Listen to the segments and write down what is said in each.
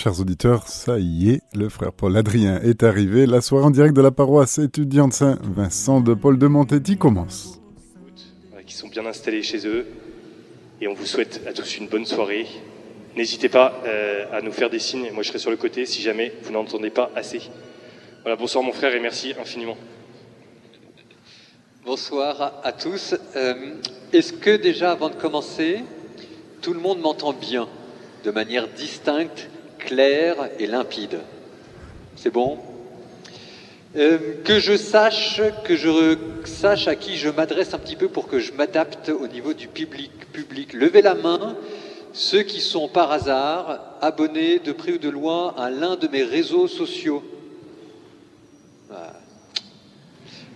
Chers auditeurs, ça y est, le frère Paul Adrien est arrivé. La soirée en direct de la paroisse étudiante Saint-Vincent de Paul de Montetti commence. Qui sont bien installés chez eux. Et on vous souhaite à tous une bonne soirée. N'hésitez pas euh, à nous faire des signes. Moi, je serai sur le côté si jamais vous n'entendez pas assez. Voilà, bonsoir mon frère et merci infiniment. Bonsoir à tous. Euh, est-ce que déjà, avant de commencer, tout le monde m'entend bien, de manière distincte clair et limpide. C'est bon? Euh, que je sache, que je sache à qui je m'adresse un petit peu pour que je m'adapte au niveau du public. Public, levez la main ceux qui sont par hasard abonnés de près ou de loin à l'un de mes réseaux sociaux.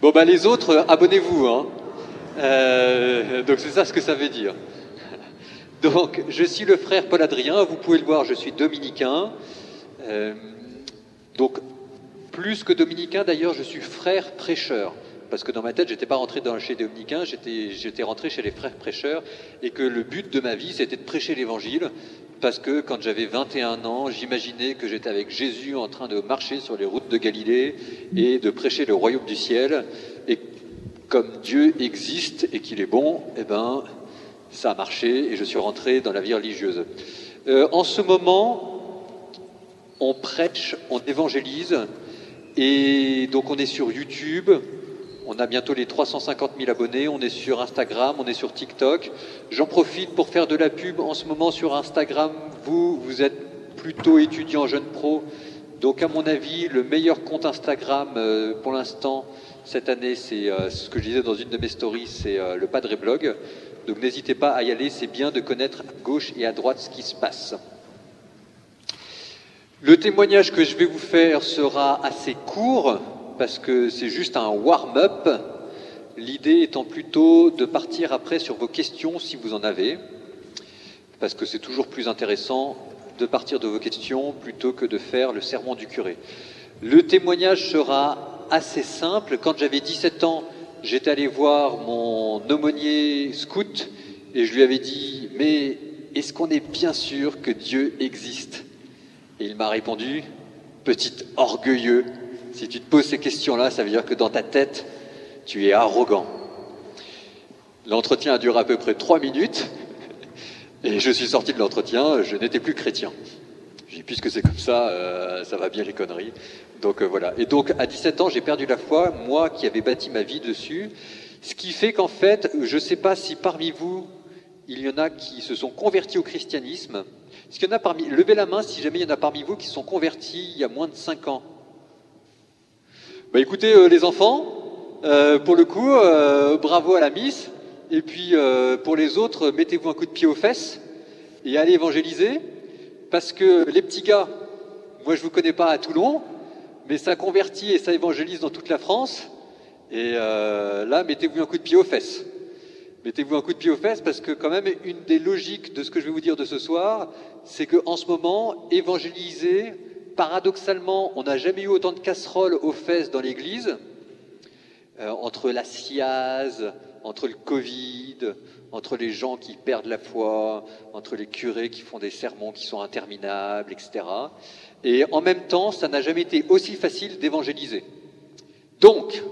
Bon ben les autres, abonnez-vous. Hein. Euh, donc c'est ça ce que ça veut dire. Donc, je suis le frère Paul Adrien, vous pouvez le voir, je suis dominicain. Euh, donc, plus que dominicain, d'ailleurs, je suis frère prêcheur. Parce que dans ma tête, je n'étais pas rentré chez les dominicains, j'étais rentré chez les frères prêcheurs. Et que le but de ma vie, c'était de prêcher l'évangile. Parce que quand j'avais 21 ans, j'imaginais que j'étais avec Jésus en train de marcher sur les routes de Galilée et de prêcher le royaume du ciel. Et comme Dieu existe et qu'il est bon, eh ben, ça a marché et je suis rentré dans la vie religieuse. Euh, en ce moment, on prêche, on évangélise, et donc on est sur YouTube, on a bientôt les 350 000 abonnés, on est sur Instagram, on est sur TikTok. J'en profite pour faire de la pub en ce moment sur Instagram. Vous, vous êtes plutôt étudiant jeune pro, donc à mon avis, le meilleur compte Instagram euh, pour l'instant cette année, c'est euh, ce que je disais dans une de mes stories, c'est le Padre Blog. Donc n'hésitez pas à y aller, c'est bien de connaître à gauche et à droite ce qui se passe. Le témoignage que je vais vous faire sera assez court parce que c'est juste un warm-up. L'idée étant plutôt de partir après sur vos questions si vous en avez, parce que c'est toujours plus intéressant de partir de vos questions plutôt que de faire le serment du curé. Le témoignage sera assez simple. Quand j'avais 17 ans, j'étais allé voir mon aumônier scout et je lui avais dit, mais est-ce qu'on est bien sûr que Dieu existe? Et il m'a répondu, petit orgueilleux, si tu te poses ces questions-là, ça veut dire que dans ta tête, tu es arrogant. L'entretien a duré à peu près trois minutes et je suis sorti de l'entretien, je n'étais plus chrétien. Puisque c'est comme ça, euh, ça va bien les conneries. Donc euh, voilà. Et donc à 17 ans, j'ai perdu la foi, moi qui avais bâti ma vie dessus. Ce qui fait qu'en fait, je ne sais pas si parmi vous, il y en a qui se sont convertis au christianisme. Est-ce qu'il y en a parmi, levez la main si jamais il y en a parmi vous qui se sont convertis il y a moins de 5 ans. Bah écoutez, euh, les enfants, pour le coup, bravo à la Miss. Et puis pour les autres, mettez-vous un coup de pied aux fesses et allez évangéliser. Parce que les petits gars, moi je ne vous connais pas à Toulon, mais ça convertit et ça évangélise dans toute la France. Et euh, là, mettez-vous un coup de pied aux fesses. Mettez-vous un coup de pied aux fesses parce que quand même, une des logiques de ce que je vais vous dire de ce soir, c'est qu'en ce moment, évangéliser, paradoxalement, on n'a jamais eu autant de casseroles aux fesses dans l'Église, euh, entre la siase, entre le Covid, entre les gens qui perdent la foi, entre les curés qui font des sermons qui sont interminables, etc. Et en même temps, ça n'a jamais été aussi facile d'évangéliser. Donc,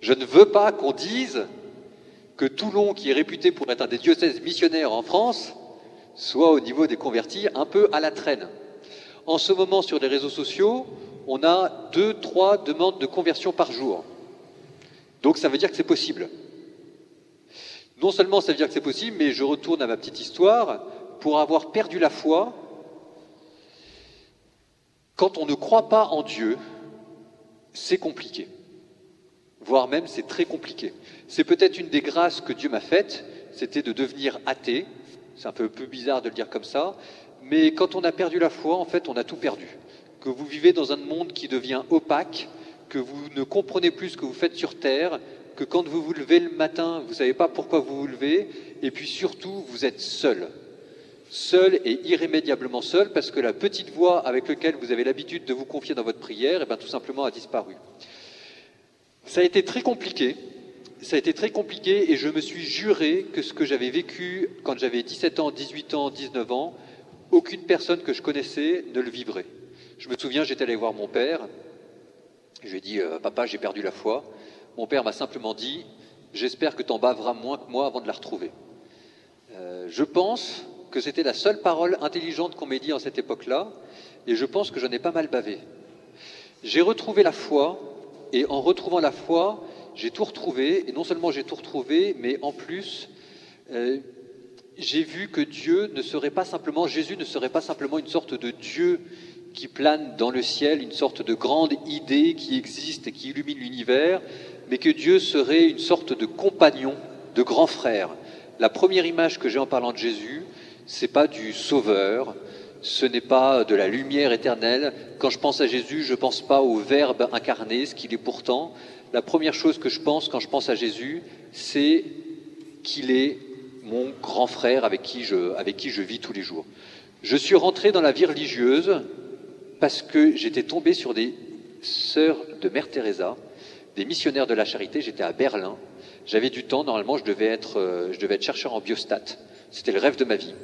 je ne veux pas qu'on dise que Toulon, qui est réputé pour être un des diocèses missionnaires en France, soit au niveau des convertis un peu à la traîne. En ce moment, sur les réseaux sociaux, on a deux, trois demandes de conversion par jour. Donc ça veut dire que c'est possible. Non seulement ça veut dire que c'est possible, mais je retourne à ma petite histoire. Pour avoir perdu la foi, quand on ne croit pas en Dieu, c'est compliqué. Voire même c'est très compliqué. C'est peut-être une des grâces que Dieu m'a faites, c'était de devenir athée. C'est un peu, peu bizarre de le dire comme ça. Mais quand on a perdu la foi, en fait, on a tout perdu. Que vous vivez dans un monde qui devient opaque, que vous ne comprenez plus ce que vous faites sur Terre, que quand vous vous levez le matin, vous ne savez pas pourquoi vous vous levez, et puis surtout, vous êtes seul seul et irrémédiablement seul, parce que la petite voix avec laquelle vous avez l'habitude de vous confier dans votre prière, eh bien, tout simplement a disparu. Ça a été très compliqué, ça a été très compliqué, et je me suis juré que ce que j'avais vécu quand j'avais 17 ans, 18 ans, 19 ans, aucune personne que je connaissais ne le vivrait. Je me souviens, j'étais allé voir mon père. Je lui ai dit, euh, papa, j'ai perdu la foi. Mon père m'a simplement dit, j'espère que tu en baveras moins que moi avant de la retrouver. Euh, je pense que c'était la seule parole intelligente qu'on m'ait dit en cette époque-là, et je pense que j'en ai pas mal bavé. J'ai retrouvé la foi, et en retrouvant la foi, j'ai tout retrouvé, et non seulement j'ai tout retrouvé, mais en plus, euh, j'ai vu que Dieu ne serait pas simplement, Jésus ne serait pas simplement une sorte de Dieu qui plane dans le ciel, une sorte de grande idée qui existe et qui illumine l'univers, mais que Dieu serait une sorte de compagnon, de grand frère. La première image que j'ai en parlant de Jésus, c'est pas du sauveur, ce n'est pas de la lumière éternelle. Quand je pense à Jésus, je ne pense pas au Verbe incarné, ce qu'il est pourtant. La première chose que je pense quand je pense à Jésus, c'est qu'il est mon grand frère avec qui, je, avec qui je vis tous les jours. Je suis rentré dans la vie religieuse parce que j'étais tombé sur des sœurs de Mère Teresa, des missionnaires de la charité. J'étais à Berlin. J'avais du temps. Normalement, je devais être, euh, je devais être chercheur en biostat. C'était le rêve de ma vie.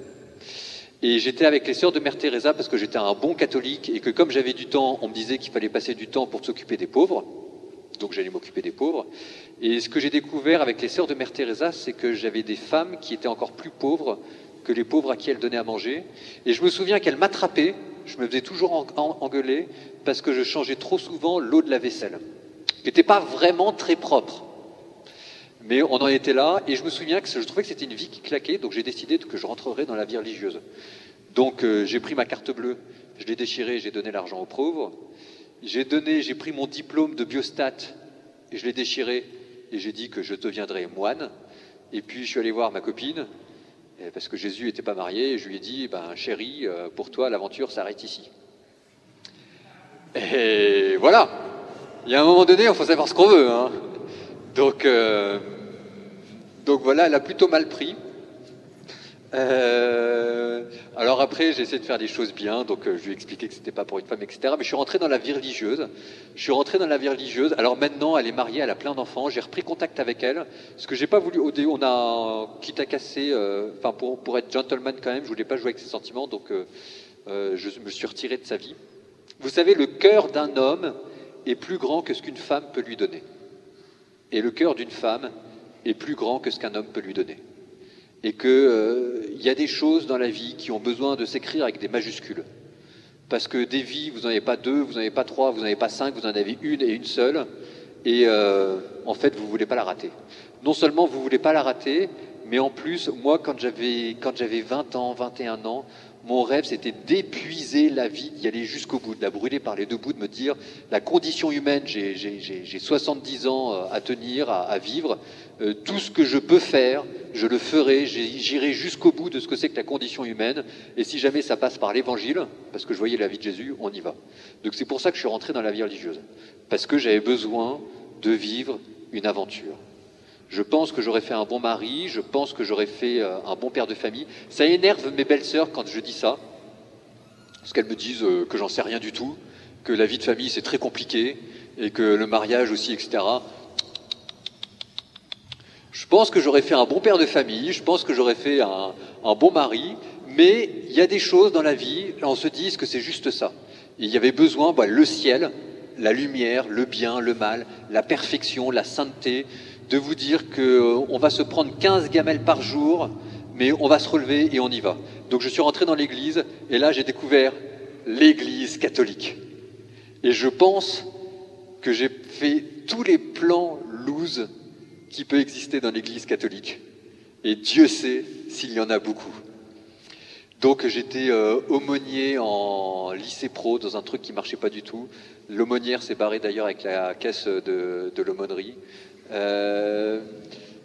Et j'étais avec les sœurs de Mère Teresa parce que j'étais un bon catholique et que comme j'avais du temps, on me disait qu'il fallait passer du temps pour s'occuper des pauvres. Donc j'allais m'occuper des pauvres. Et ce que j'ai découvert avec les sœurs de Mère Teresa, c'est que j'avais des femmes qui étaient encore plus pauvres que les pauvres à qui elles donnaient à manger. Et je me souviens qu'elles m'attrapaient, je me faisais toujours engueuler parce que je changeais trop souvent l'eau de la vaisselle, qui n'était pas vraiment très propre. Mais on en était là, et je me souviens que je trouvais que c'était une vie qui claquait, donc j'ai décidé que je rentrerais dans la vie religieuse. Donc euh, j'ai pris ma carte bleue, je l'ai déchirée, j'ai donné l'argent aux pauvres. J'ai donné, j'ai pris mon diplôme de biostat, et je l'ai déchiré, et j'ai dit que je deviendrais moine. Et puis je suis allé voir ma copine, parce que Jésus n'était pas marié, et je lui ai dit, ben chérie, euh, pour toi l'aventure s'arrête ici. Et voilà. Il y a un moment donné, il faut savoir ce qu'on veut. Hein. Donc, euh, donc voilà, elle a plutôt mal pris. Euh, alors après, j'ai essayé de faire des choses bien, donc euh, je lui ai expliqué que c'était pas pour une femme, etc. Mais je suis rentré dans la vie religieuse. Je suis rentré dans la vie religieuse. Alors maintenant, elle est mariée, elle a plein d'enfants. J'ai repris contact avec elle. Ce que j'ai pas voulu, on a, quitte à casser, enfin pour, pour être gentleman quand même, je voulais pas jouer avec ses sentiments, donc je me suis retiré de sa vie. Vous savez, le cœur d'un homme est plus grand que ce qu'une femme peut lui donner. Et le cœur d'une femme est plus grand que ce qu'un homme peut lui donner. Et qu'il euh, y a des choses dans la vie qui ont besoin de s'écrire avec des majuscules. Parce que des vies, vous n'en avez pas deux, vous n'en avez pas trois, vous n'en avez pas cinq, vous en avez une et une seule. Et euh, en fait, vous ne voulez pas la rater. Non seulement vous ne voulez pas la rater, mais en plus, moi, quand j'avais, quand j'avais 20 ans, 21 ans, mon rêve, c'était d'épuiser la vie, d'y aller jusqu'au bout, de la brûler par les deux bouts, de me dire, la condition humaine, j'ai 70 ans euh, à tenir, à, vivre, euh, tout ce que je peux faire, je le ferai, j'irai jusqu'au bout de ce que c'est que la condition humaine, et si jamais ça passe par l'évangile, parce que je voyais la vie de Jésus, on y va. Donc c'est pour ça que je suis rentré dans la vie religieuse, parce que j'avais besoin de vivre une aventure. Je pense que j'aurais fait un bon mari, je pense que j'aurais fait euh, un bon père de famille. Ça énerve mes belles-sœurs quand je dis ça, parce qu'elles me disent euh, que j'en sais rien du tout, que la vie de famille c'est très compliqué, et que le mariage aussi, etc. Je pense que j'aurais fait un bon père de famille, je pense que j'aurais fait un, bon mari, mais il y a des choses dans la vie, on se dit que c'est juste ça? il y avait besoin, bah, le ciel, la lumière, le bien, le mal, la perfection, la sainteté, de vous dire qu'on euh, va se prendre 15 gamelles par jour, mais on va se relever et on y va. Donc je suis rentré dans l'église et là j'ai découvert l'église catholique. Et je pense que j'ai fait tous les plans loose qui peut exister dans l'église catholique. Et Dieu sait s'il y en a beaucoup. Donc j'étais euh, aumônier en lycée pro dans un truc qui marchait pas du tout. L'aumônière s'est barrée d'ailleurs avec la caisse de, de l'aumônerie. Euh,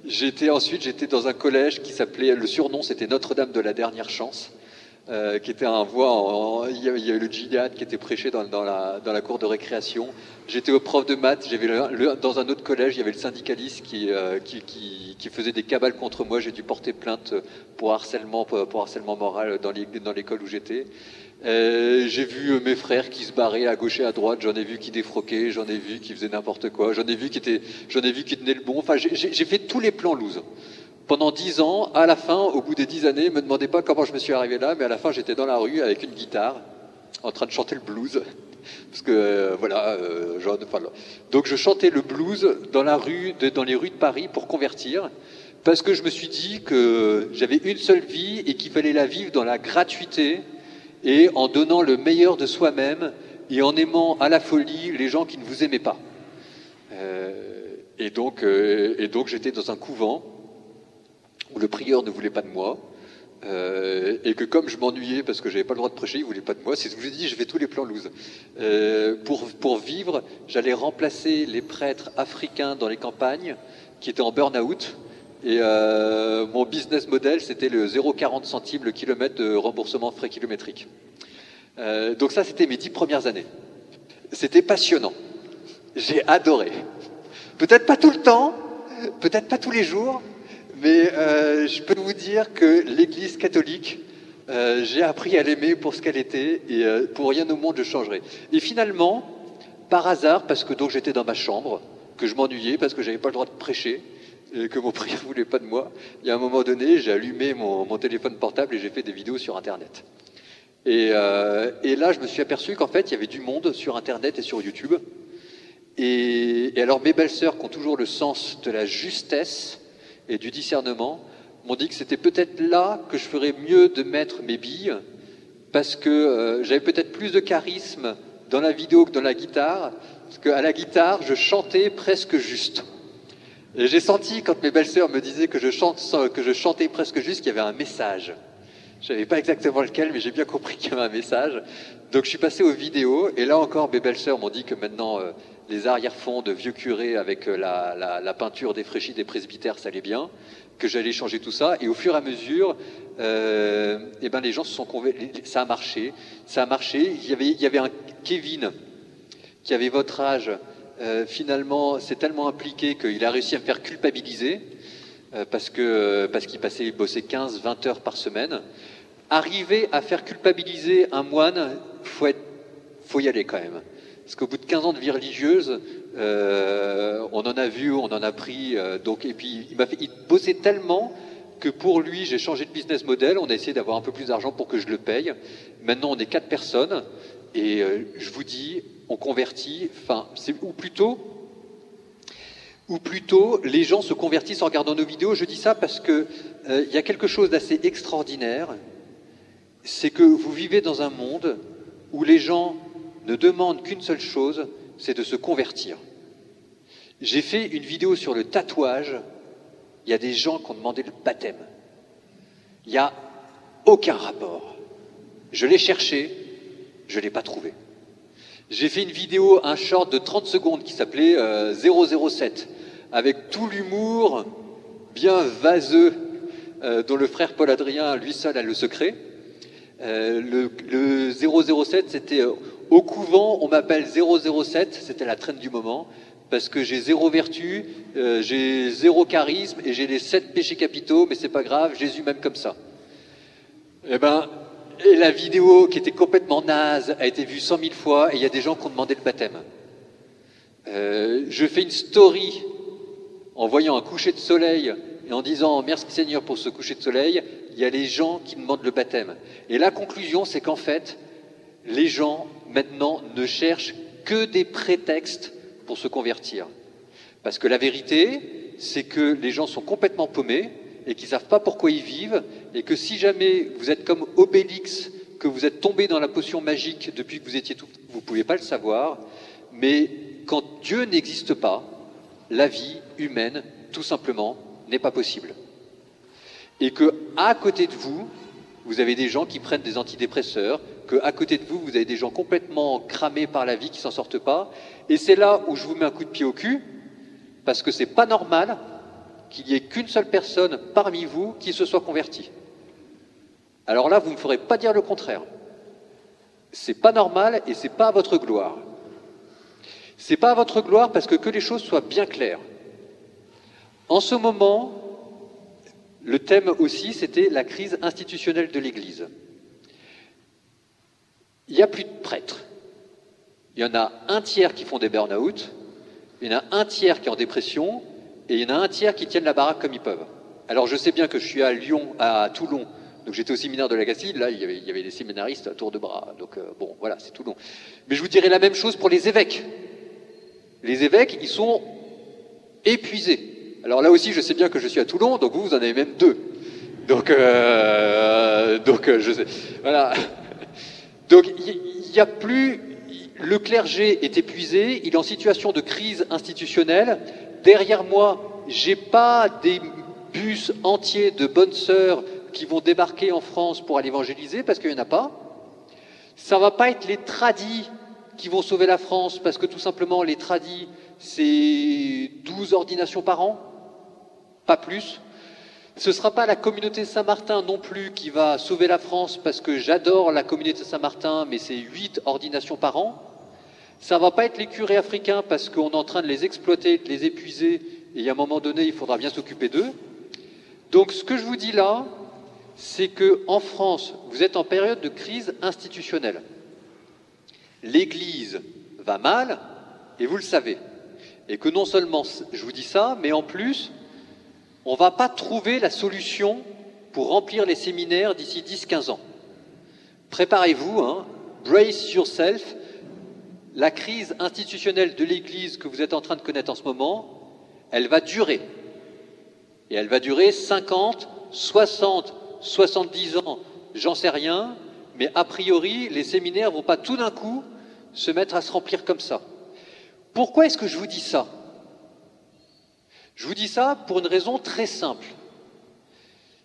j'étais ensuite j'étais dans un collège qui s'appelait le surnom c'était Notre-Dame de la dernière chance. Euh, qui était un voix, il, y avait, le djihad qui était prêché dans, la, dans la cour de récréation. J'étais au prof de maths, j'avais dans un autre collège, il y avait le syndicaliste qui, euh, qui, qui, faisait des cabales contre moi. J'ai dû porter plainte pour harcèlement, pour harcèlement moral dans l'école où j'étais. Euh, j'ai vu euh, mes frères qui se barraient à gauche et à droite, j'en ai vu qui défroquaient, j'en ai vu qui faisaient n'importe quoi, j'en ai vu qui tenaient le bon. Enfin, j'ai fait tous les plans loose pendant dix ans, à la fin, au bout des dix années, me demandez pas comment je me suis arrivé là, mais à la fin, j'étais dans la rue avec une guitare, en train de chanter le blues. Parce que, euh, voilà, donc je chantais le blues dans, la rue dans les rues de Paris pour convertir, parce que je me suis dit que j'avais une seule vie et qu'il fallait la vivre dans la gratuité et en donnant le meilleur de soi-même et en aimant à la folie les gens qui ne vous aimaient pas. Euh, et donc, euh, et donc j'étais dans un couvent où le prieur ne voulait pas de moi. euh, et que comme je m'ennuyais parce que j'avais pas le droit de prêcher, il voulait pas de moi. C'est ce que je vous ai dit, je fais tous les plans loose. Pour vivre, j'allais remplacer les prêtres africains dans les campagnes qui étaient en burn-out. Et euh, mon business model, c'était le 0,40 centimes le kilomètre de remboursement frais kilométriques. Euh, donc ça, c'était mes dix premières années. C'était passionnant. J'ai adoré. Peut-être pas tout le temps, peut-être pas tous les jours, mais euh, je peux vous dire que l'Église catholique, j'ai appris à l'aimer pour ce qu'elle était et pour rien au monde je changerai. Et finalement, par hasard, parce que donc j'étais dans ma chambre, que je m'ennuyais parce que j'avais pas le droit de prêcher et que mon prieur voulait pas de moi, il y a un moment donné, j'ai allumé mon, téléphone portable et j'ai fait des vidéos sur Internet. Et, euh, et là, je me suis aperçu qu'en fait, il y avait du monde sur Internet et sur YouTube. Et, et alors, mes belles-sœurs, qui ont toujours le sens de la justesse et du discernement, m'ont dit que c'était peut-être là que je ferais mieux de mettre mes billes, parce que euh, j'avais peut-être plus de charisme dans la vidéo que dans la guitare, parce qu'à la guitare, je chantais presque juste. J'ai senti, quand mes belles-sœurs me disaient que je, chantais presque juste, qu'il y avait un message. Je savais pas exactement lequel, mais j'ai bien compris qu'il y avait un message. Donc je suis passé aux vidéos, et là encore, mes belles-sœurs m'ont dit que maintenant, euh, les arrière-fonds de vieux curés avec euh, la, la, la peinture défraîchie des presbytères, ça allait bien, que j'allais changer tout ça. Et au fur et à mesure, euh, eh ben, les gens se sont convaincus. Ça a marché, ça a marché. Il y avait un Kevin qui avait votre âge. Euh, finalement, c'est tellement impliqué qu'il a réussi à me faire culpabiliser euh, parce que parce qu'il passait, il bossait 15, 20 heures par semaine. Arriver à faire culpabiliser un moine, faut faut y aller quand même. Parce qu'au bout de 15 ans de vie religieuse, euh, on en a vu, on en a pris. euh, donc, et puis, il m'a il bossait tellement que pour lui, j'ai changé de business model. On a essayé d'avoir un peu plus d'argent pour que je le paye. Maintenant, on est quatre personnes. Et euh, je vous dis, on convertit. Enfin, ou plutôt, ou plutôt, les gens se convertissent en regardant nos vidéos. Je dis ça parce que euh, il y a quelque chose d'assez extraordinaire. C'est que vous vivez dans un monde où les gens ne demandent qu'une seule chose, c'est de se convertir. J'ai fait une vidéo sur le tatouage. Il y a des gens qui ont demandé le baptême. Il n'y a aucun rapport. Je l'ai cherché, je ne l'ai pas trouvé. J'ai fait une vidéo, un short de 30 secondes qui s'appelait euh, 007, avec tout l'humour bien vaseux euh, dont le frère Paul Adrien, lui seul, a le secret. Euh, le, le 007, c'était euh, au couvent, on m'appelle 007, c'était la traîne du moment, parce que j'ai zéro vertu, euh, j'ai zéro charisme et j'ai les sept péchés capitaux, mais c'est pas grave, Jésus m'aime comme ça. Eh ben, la vidéo qui était complètement naze a été vue cent mille fois et il y a des gens qui ont demandé le baptême. Euh, je fais une story en voyant un coucher de soleil et en disant merci Seigneur pour ce coucher de soleil, il y a les gens qui demandent le baptême. Et la conclusion, c'est qu'en fait, les gens maintenant ne cherchent que des prétextes pour se convertir. Parce que la vérité, c'est que les gens sont complètement paumés et ne savent pas pourquoi ils vivent, et que si jamais vous êtes comme Obélix, que vous êtes tombé dans la potion magique depuis que vous étiez tout, vous ne pouvez pas le savoir, mais quand Dieu n'existe pas, la vie humaine, tout simplement, n'est pas possible. Et que à côté de vous, vous avez des gens qui prennent des antidépresseurs, que à côté de vous, vous avez des gens complètement cramés par la vie qui s'en sortent pas. Et c'est là où je vous mets un coup de pied au cul, parce que c'est pas normal qu'il y ait qu'une seule personne parmi vous qui se soit convertie. Alors là, vous ne me ferez pas dire le contraire. C'est pas normal et c'est pas à votre gloire. C'est pas à votre gloire parce que que les choses soient bien claires. En ce moment, le thème aussi, c'était la crise institutionnelle de l'Église. Il n'y a plus de prêtres. Il y en a un tiers qui font des burn-out, il y en a un tiers qui est en dépression, et il y en a un tiers qui tiennent la baraque comme ils peuvent. Alors je sais bien que je suis à Lyon, à Toulon, donc j'étais au séminaire de la Castille, là il y avait, il y avait des séminaristes à tour de bras, donc euh, bon voilà, c'est Toulon. Mais je vous dirais la même chose pour les évêques. Les évêques, ils sont épuisés. Alors là aussi, je sais bien que je suis à Toulon, donc vous, vous en avez même deux. Donc, euh, donc euh, je sais, voilà. Donc il n'y a plus, le clergé est épuisé, il est en situation de crise institutionnelle. Derrière moi, j'ai pas des bus entiers de bonnes sœurs qui vont débarquer en France pour aller évangéliser parce qu'il n'y en a pas. Ça va pas être les tradis qui vont sauver la France parce que tout simplement les tradis, c'est 12 ordinations par an, pas plus. Ce ne sera pas la communauté Saint-Martin non plus qui va sauver la France parce que j'adore la communauté Saint-Martin, mais c'est 8 ordinations par an. Ça va pas être les curés africains parce qu'on est en train de les exploiter, de les épuiser, et à un moment donné, il faudra bien s'occuper d'eux. Donc ce que je vous dis là, c'est que en France, vous êtes en période de crise institutionnelle. L'Église va mal, et vous le savez. Et que non seulement je vous dis ça, mais en plus, on ne va pas trouver la solution pour remplir les séminaires d'ici 10-15 ans. Préparez-vous, hein, brace yourself. La crise institutionnelle de l'Église que vous êtes en train de connaître en ce moment, elle va durer. Et elle va durer 50, 60, 70 ans, j'en sais rien, mais a priori, les séminaires vont pas tout d'un coup se mettre à se remplir comme ça. Pourquoi est-ce que je vous dis ça? Je vous dis ça pour une raison très simple.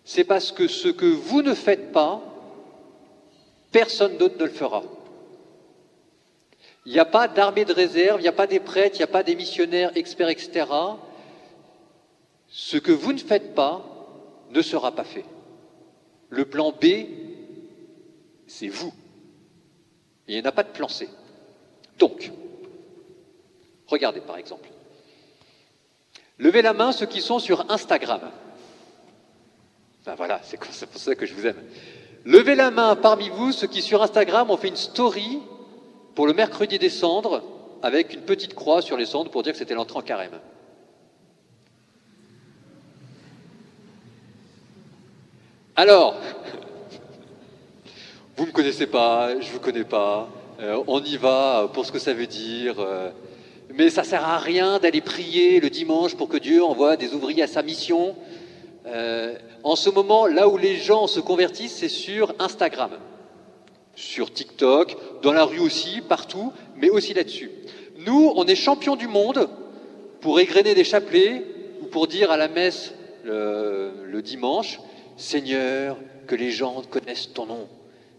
C'est parce que ce que vous ne faites pas, personne d'autre ne le fera. Il n'y a pas d'armée de réserve, il n'y a pas des prêtres, il n'y a pas des missionnaires experts, etc. Ce que vous ne faites pas ne sera pas fait. Le plan B, c'est vous. il n'y en a pas de plan C. Donc, regardez par exemple. Levez la main ceux qui sont sur Instagram. Ben voilà, c'est pour ça que je vous aime. Levez la main parmi vous ceux qui sur Instagram ont fait une story pour le mercredi des cendres avec une petite croix sur les cendres pour dire que c'était l'entrée en carême. Alors, vous ne me connaissez pas, je ne vous connais pas, euh, on y va pour ce que ça veut dire, euh, mais ça sert à rien d'aller prier le dimanche pour que Dieu envoie des ouvriers à sa mission. Euh, en ce moment, là où les gens se convertissent, c'est sur Instagram, sur TikTok, dans la rue aussi, partout, mais aussi là-dessus. Nous, on est champions du monde pour égrener des chapelets ou pour dire à la messe le dimanche, Seigneur, que les gens connaissent ton nom.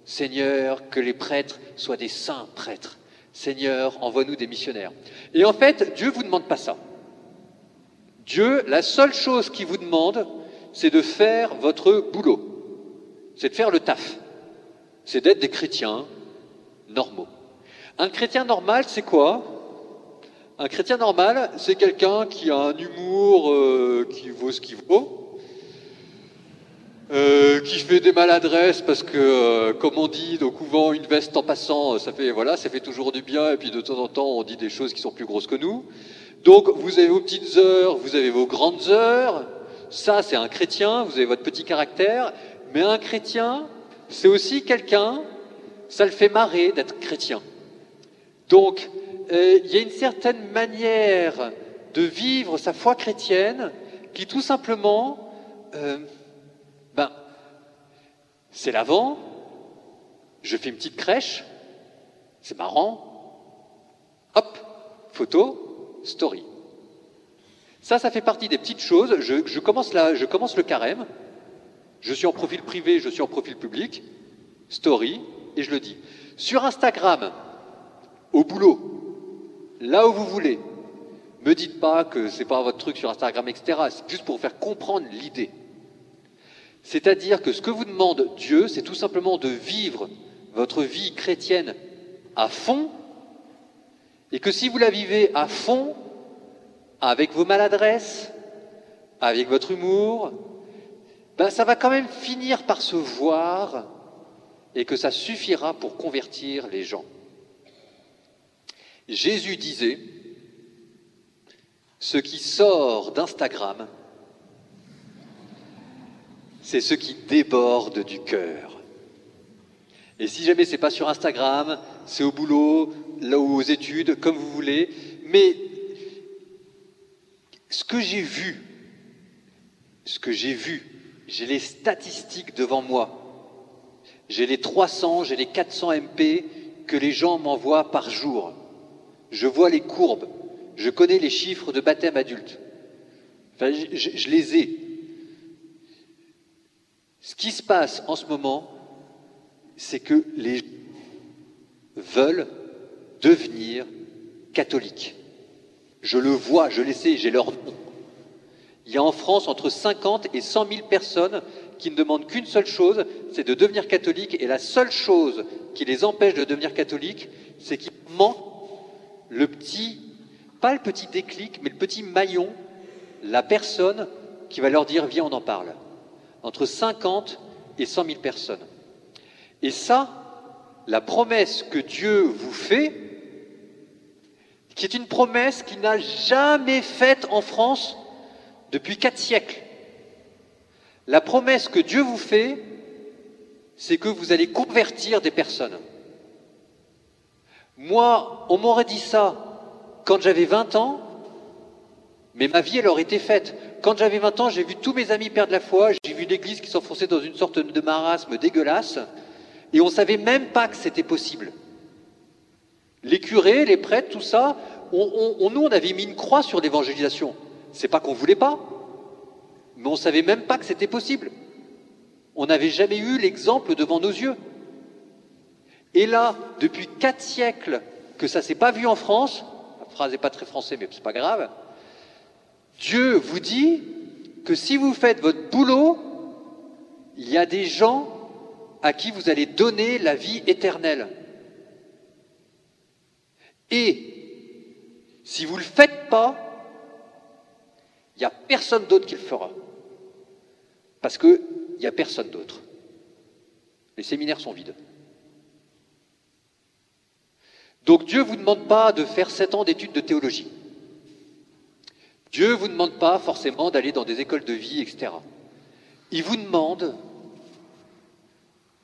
Seigneur, que les prêtres soient des saints prêtres. Seigneur, envoie-nous des missionnaires. Et en fait, Dieu ne vous demande pas ça. Dieu, la seule chose qu'il vous demande, c'est de faire votre boulot. C'est de faire le taf. C'est d'être des chrétiens normaux. Un chrétien normal, c'est quoi? Un chrétien normal, c'est quelqu'un qui a un humour euh, qui vaut ce qu'il vaut, euh, qui fait des maladresses parce que, euh, comme on dit au couvent, une veste en passant, ça fait voilà, ça fait toujours du bien. Et puis de temps en temps, on dit des choses qui sont plus grosses que nous. Donc vous avez vos petites heures, vous avez vos grandes heures. Ça, c'est un chrétien. Vous avez votre petit caractère. Mais un chrétien, c'est aussi quelqu'un. Ça le fait marrer d'être chrétien. Donc, euh, il y a une certaine manière de vivre sa foi chrétienne qui, tout simplement, ben, c'est l'avant, je fais une petite crèche, c'est marrant, hop, photo, story. Ça, ça fait partie des petites choses. Je, commence, je commence le carême, je suis en profil privé, je suis en profil public, story, et je le dis. Sur Instagram, au boulot, là où vous voulez, me dites pas que c'est pas votre truc sur Instagram, etc. C'est juste pour vous faire comprendre l'idée. C'est-à-dire que ce que vous demande Dieu, c'est tout simplement de vivre votre vie chrétienne à fond, et que si vous la vivez à fond, avec vos maladresses, avec votre humour, ben ça va quand même finir par se voir et que ça suffira pour convertir les gens. Jésus disait, ce qui sort d'Instagram c'est ce qui déborde du cœur. Et si jamais c'est pas sur Instagram, c'est au boulot, là ou aux études, comme vous voulez, mais ce que j'ai vu, ce que j'ai vu, j'ai les statistiques devant moi. J'ai les 300, j'ai les 400 MP que les gens m'envoient par jour. Je vois les courbes, je connais les chiffres de baptême adulte. Enfin, je, les ai. Ce qui se passe en ce moment, c'est que les gens veulent devenir catholiques. Je le vois, je les sais, j'ai leur. Il y a en France entre 50 et 100 000 personnes qui ne demandent qu'une seule chose, c'est de devenir catholique. Et la seule chose qui les empêche de devenir catholique, c'est qu'il manque le petit, pas le petit déclic, mais le petit maillon, la personne qui va leur dire viens, on en parle. Entre 50 et 100 000 personnes. Et ça, la promesse que Dieu vous fait, qui est une promesse qu'il n'a jamais faite en France depuis quatre siècles. La promesse que Dieu vous fait, c'est que vous allez convertir des personnes. Moi, on m'aurait dit ça quand j'avais 20 ans, mais ma vie, elle aurait été faite. Quand j'avais 20 ans, j'ai vu tous mes amis perdre la foi, j'ai vu l'Église qui s'enfonçait dans une sorte de marasme dégueulasse, et on ne savait même pas que c'était possible. Les curés, les prêtres, tout ça, nous, on avait mis une croix sur l'évangélisation. C'est pas qu'on voulait pas, mais on savait même pas que c'était possible. On n'avait jamais eu l'exemple devant nos yeux. Et là, depuis quatre siècles que ça s'est pas vu en France, la phrase n'est pas très français, mais c'est pas grave. Dieu vous dit que si vous faites votre boulot, il y a des gens à qui vous allez donner la vie éternelle. Et si vous ne le faites pas, n'y a personne d'autre qui le fera. Parce qu'il n'y a personne d'autre. Les séminaires sont vides. Donc Dieu ne vous demande pas de faire sept ans d'études de théologie. Dieu ne vous demande pas forcément d'aller dans des écoles de vie, etc. Il vous demande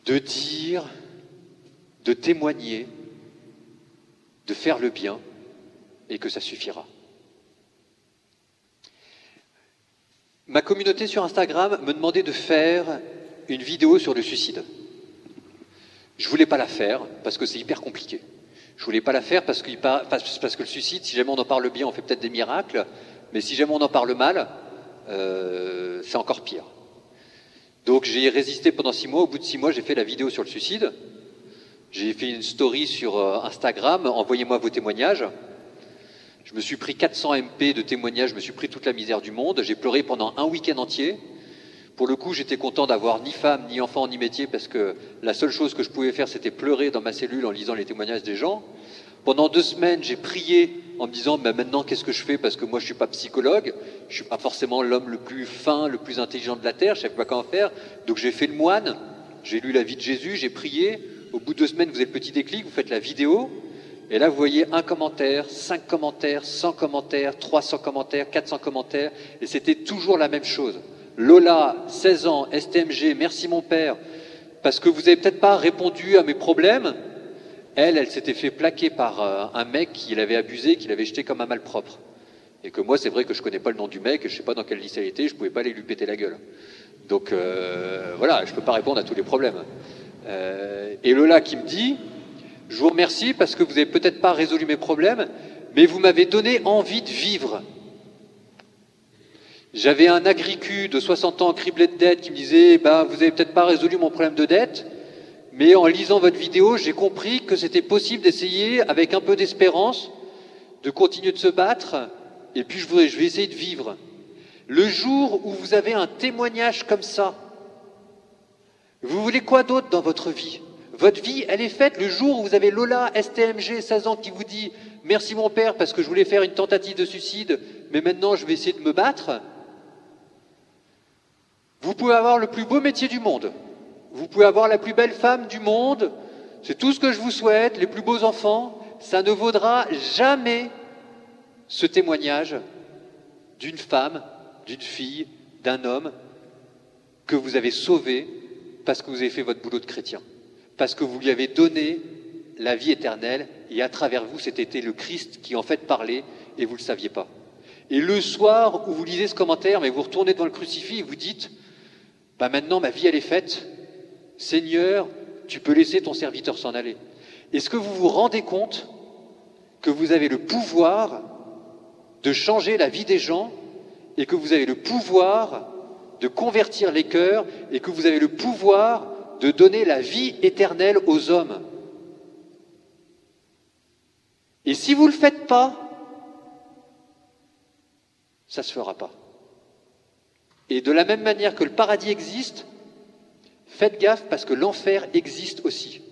de dire, de témoigner, de faire le bien, et que ça suffira. Ma communauté sur Instagram me demandait de faire une vidéo sur le suicide. Je voulais pas la faire parce que c'est hyper compliqué. Je voulais pas la faire parce que, parce que le suicide, si jamais on en parle bien, on fait peut-être des miracles, mais si jamais on en parle mal, euh, c'est encore pire. Donc j'ai résisté pendant six mois. Au bout de six mois, j'ai fait la vidéo sur le suicide. J'ai fait une story sur euh, Instagram. Envoyez-moi vos témoignages. Je me suis pris 400 MP de témoignages. Je me suis pris toute la misère du monde. J'ai pleuré pendant un week-end entier. Pour le coup, j'étais content d'avoir ni femme, ni enfant, ni métier, parce que la seule chose que je pouvais faire, c'était pleurer dans ma cellule en lisant les témoignages des gens. Pendant deux semaines, j'ai prié en me disant, mais maintenant, qu'est-ce que je fais? Parce que moi, je suis pas psychologue, je suis pas forcément l'homme le plus fin, le plus intelligent de la terre, je sais pas quoi faire. Donc, j'ai fait le moine, j'ai lu la vie de Jésus, j'ai prié. Au bout de deux semaines, vous avez le petit déclic, vous faites la vidéo. Et là, vous voyez un commentaire, cinq commentaires, 100 commentaires, 300 commentaires, 400 commentaires. Et c'était toujours la même chose. Lola, 16 ans, STMG, merci mon père, parce que vous n'avez peut-être pas répondu à mes problèmes. Elle, elle s'était fait plaquer par euh, un mec qui l'avait abusé, qui l'avait jeté comme un malpropre. Et que moi, c'est vrai que je connais pas le nom du mec, je sais pas dans quel lycée il était, je pouvais pas aller lui péter la gueule. Donc euh, voilà, je peux pas répondre à tous les problèmes. Euh, et Lola qui me dit, je vous remercie parce que vous avez peut-être pas résolu mes problèmes, mais vous m'avez donné envie de vivre. J'avais un agricu de 60 ans criblé de dettes qui me disait bah, Vous n'avez peut-être pas résolu mon problème de dette, mais en lisant votre vidéo, j'ai compris que c'était possible d'essayer, avec un peu d'espérance, de continuer de se battre, et puis je vais essayer de vivre. Le jour où vous avez un témoignage comme ça, vous voulez quoi d'autre dans votre vie? Votre vie, elle est faite le jour où vous avez Lola, STMG, 16 ans, qui vous dit Merci mon père parce que je voulais faire une tentative de suicide, mais maintenant je vais essayer de me battre. Vous pouvez avoir le plus beau métier du monde. Vous pouvez avoir la plus belle femme du monde. C'est tout ce que je vous souhaite, les plus beaux enfants. Ça ne vaudra jamais ce témoignage d'une femme, d'une fille, d'un homme que vous avez sauvé parce que vous avez fait votre boulot de chrétien, parce que vous lui avez donné la vie éternelle, et à travers vous, c'était le Christ qui en fait parlait, et vous ne le saviez pas. Et le soir où vous lisez ce commentaire, mais vous retournez devant le crucifix et vous dites, bah maintenant ma vie elle est faite, Seigneur, tu peux laisser ton serviteur s'en aller. Est-ce que vous vous rendez compte que vous avez le pouvoir de changer la vie des gens et que vous avez le pouvoir de convertir les cœurs et que vous avez le pouvoir de donner la vie éternelle aux hommes. Et si vous ne le faites pas, ça ne se fera pas. Et de la même manière que le paradis existe, faites gaffe parce que l'enfer existe aussi.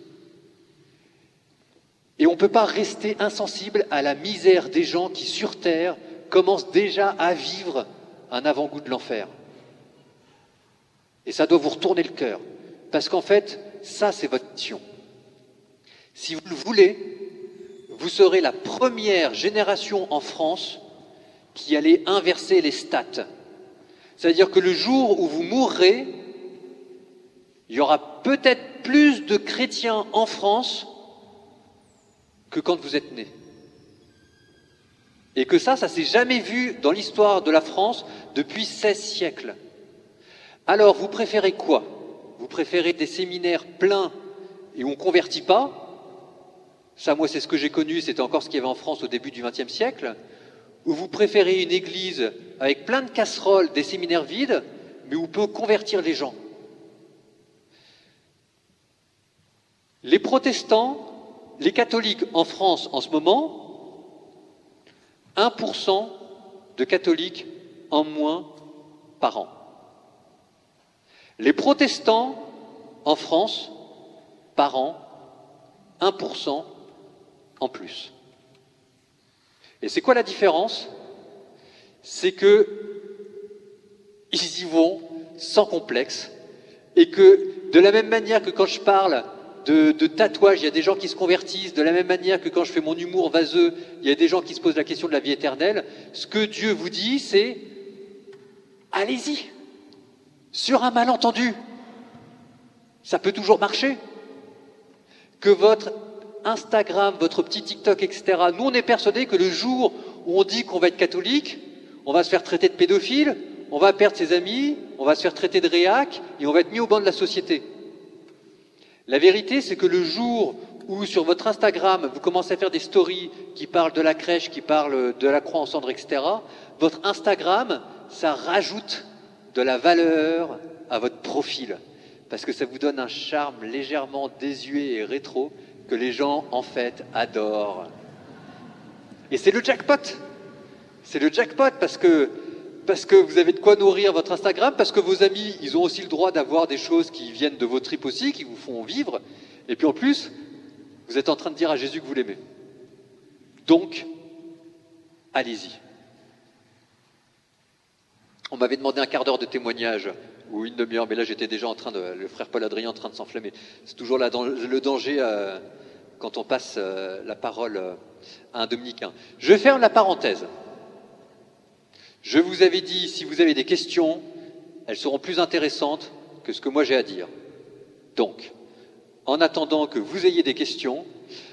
Et on ne peut pas rester insensible à la misère des gens qui, sur Terre, commencent déjà à vivre un avant-goût de l'enfer. Et ça doit vous retourner le cœur. Parce qu'en fait, ça, c'est votre mission. Si vous le voulez, vous serez la première génération en France qui allait inverser les stats. C'est-à-dire que le jour où vous mourrez, il y aura peut-être plus de chrétiens en France que quand vous êtes né. Et que ça, ça s'est jamais vu dans l'histoire de la France depuis 16 siècles. Alors, vous préférez quoi? Vous préférez des séminaires pleins et où on ne convertit pas Ça, moi, c'est ce que j'ai connu, c'était encore ce qu'il y avait en France au début du XXe siècle. Ou vous préférez une église avec plein de casseroles, des séminaires vides, mais où on peut convertir les gens Les protestants, les catholiques en France en ce moment, 1% de catholiques en moins par an. Les protestants en France, par an, 1% en plus. Et c'est quoi la différence? C'est que ils y vont sans complexe et que de la même manière que quand je parle de, de, tatouage, il y a des gens qui se convertissent, de la même manière que quand je fais mon humour vaseux, il y a des gens qui se posent la question de la vie éternelle, ce que Dieu vous dit, c'est allez-y sur un malentendu. Ça peut toujours marcher. Que votre Instagram, votre petit TikTok, etc., nous on est persuadés que le jour où on dit qu'on va être catholique, on va se faire traiter de pédophile, on va perdre ses amis, on va se faire traiter de réac et on va être mis au banc de la société. La vérité, c'est que le jour où sur votre Instagram, vous commencez à faire des stories qui parlent de la crèche, qui parlent de la croix en cendre, etc., votre Instagram, ça rajoute de la valeur à votre profil, parce que ça vous donne un charme légèrement désuet et rétro que les gens, en fait, adorent. Et c'est le jackpot. C'est le jackpot parce que, parce que vous avez de quoi nourrir votre Instagram, parce que vos amis, ils ont aussi le droit d'avoir des choses qui viennent de vos tripes aussi, qui vous font vivre. Et puis en plus, vous êtes en train de dire à Jésus que vous l'aimez. Donc, allez-y. On m'avait demandé un quart d'heure de témoignage ou une demi-heure, mais là j'étais déjà en train de, le frère Paul Adrien en train de s'enflammer. C'est toujours le danger euh, quand on passe euh, la parole euh, à un dominicain. Je ferme la parenthèse. Je vous avais dit, si vous avez des questions, elles seront plus intéressantes que ce que moi j'ai à dire. Donc, en attendant que vous ayez des questions,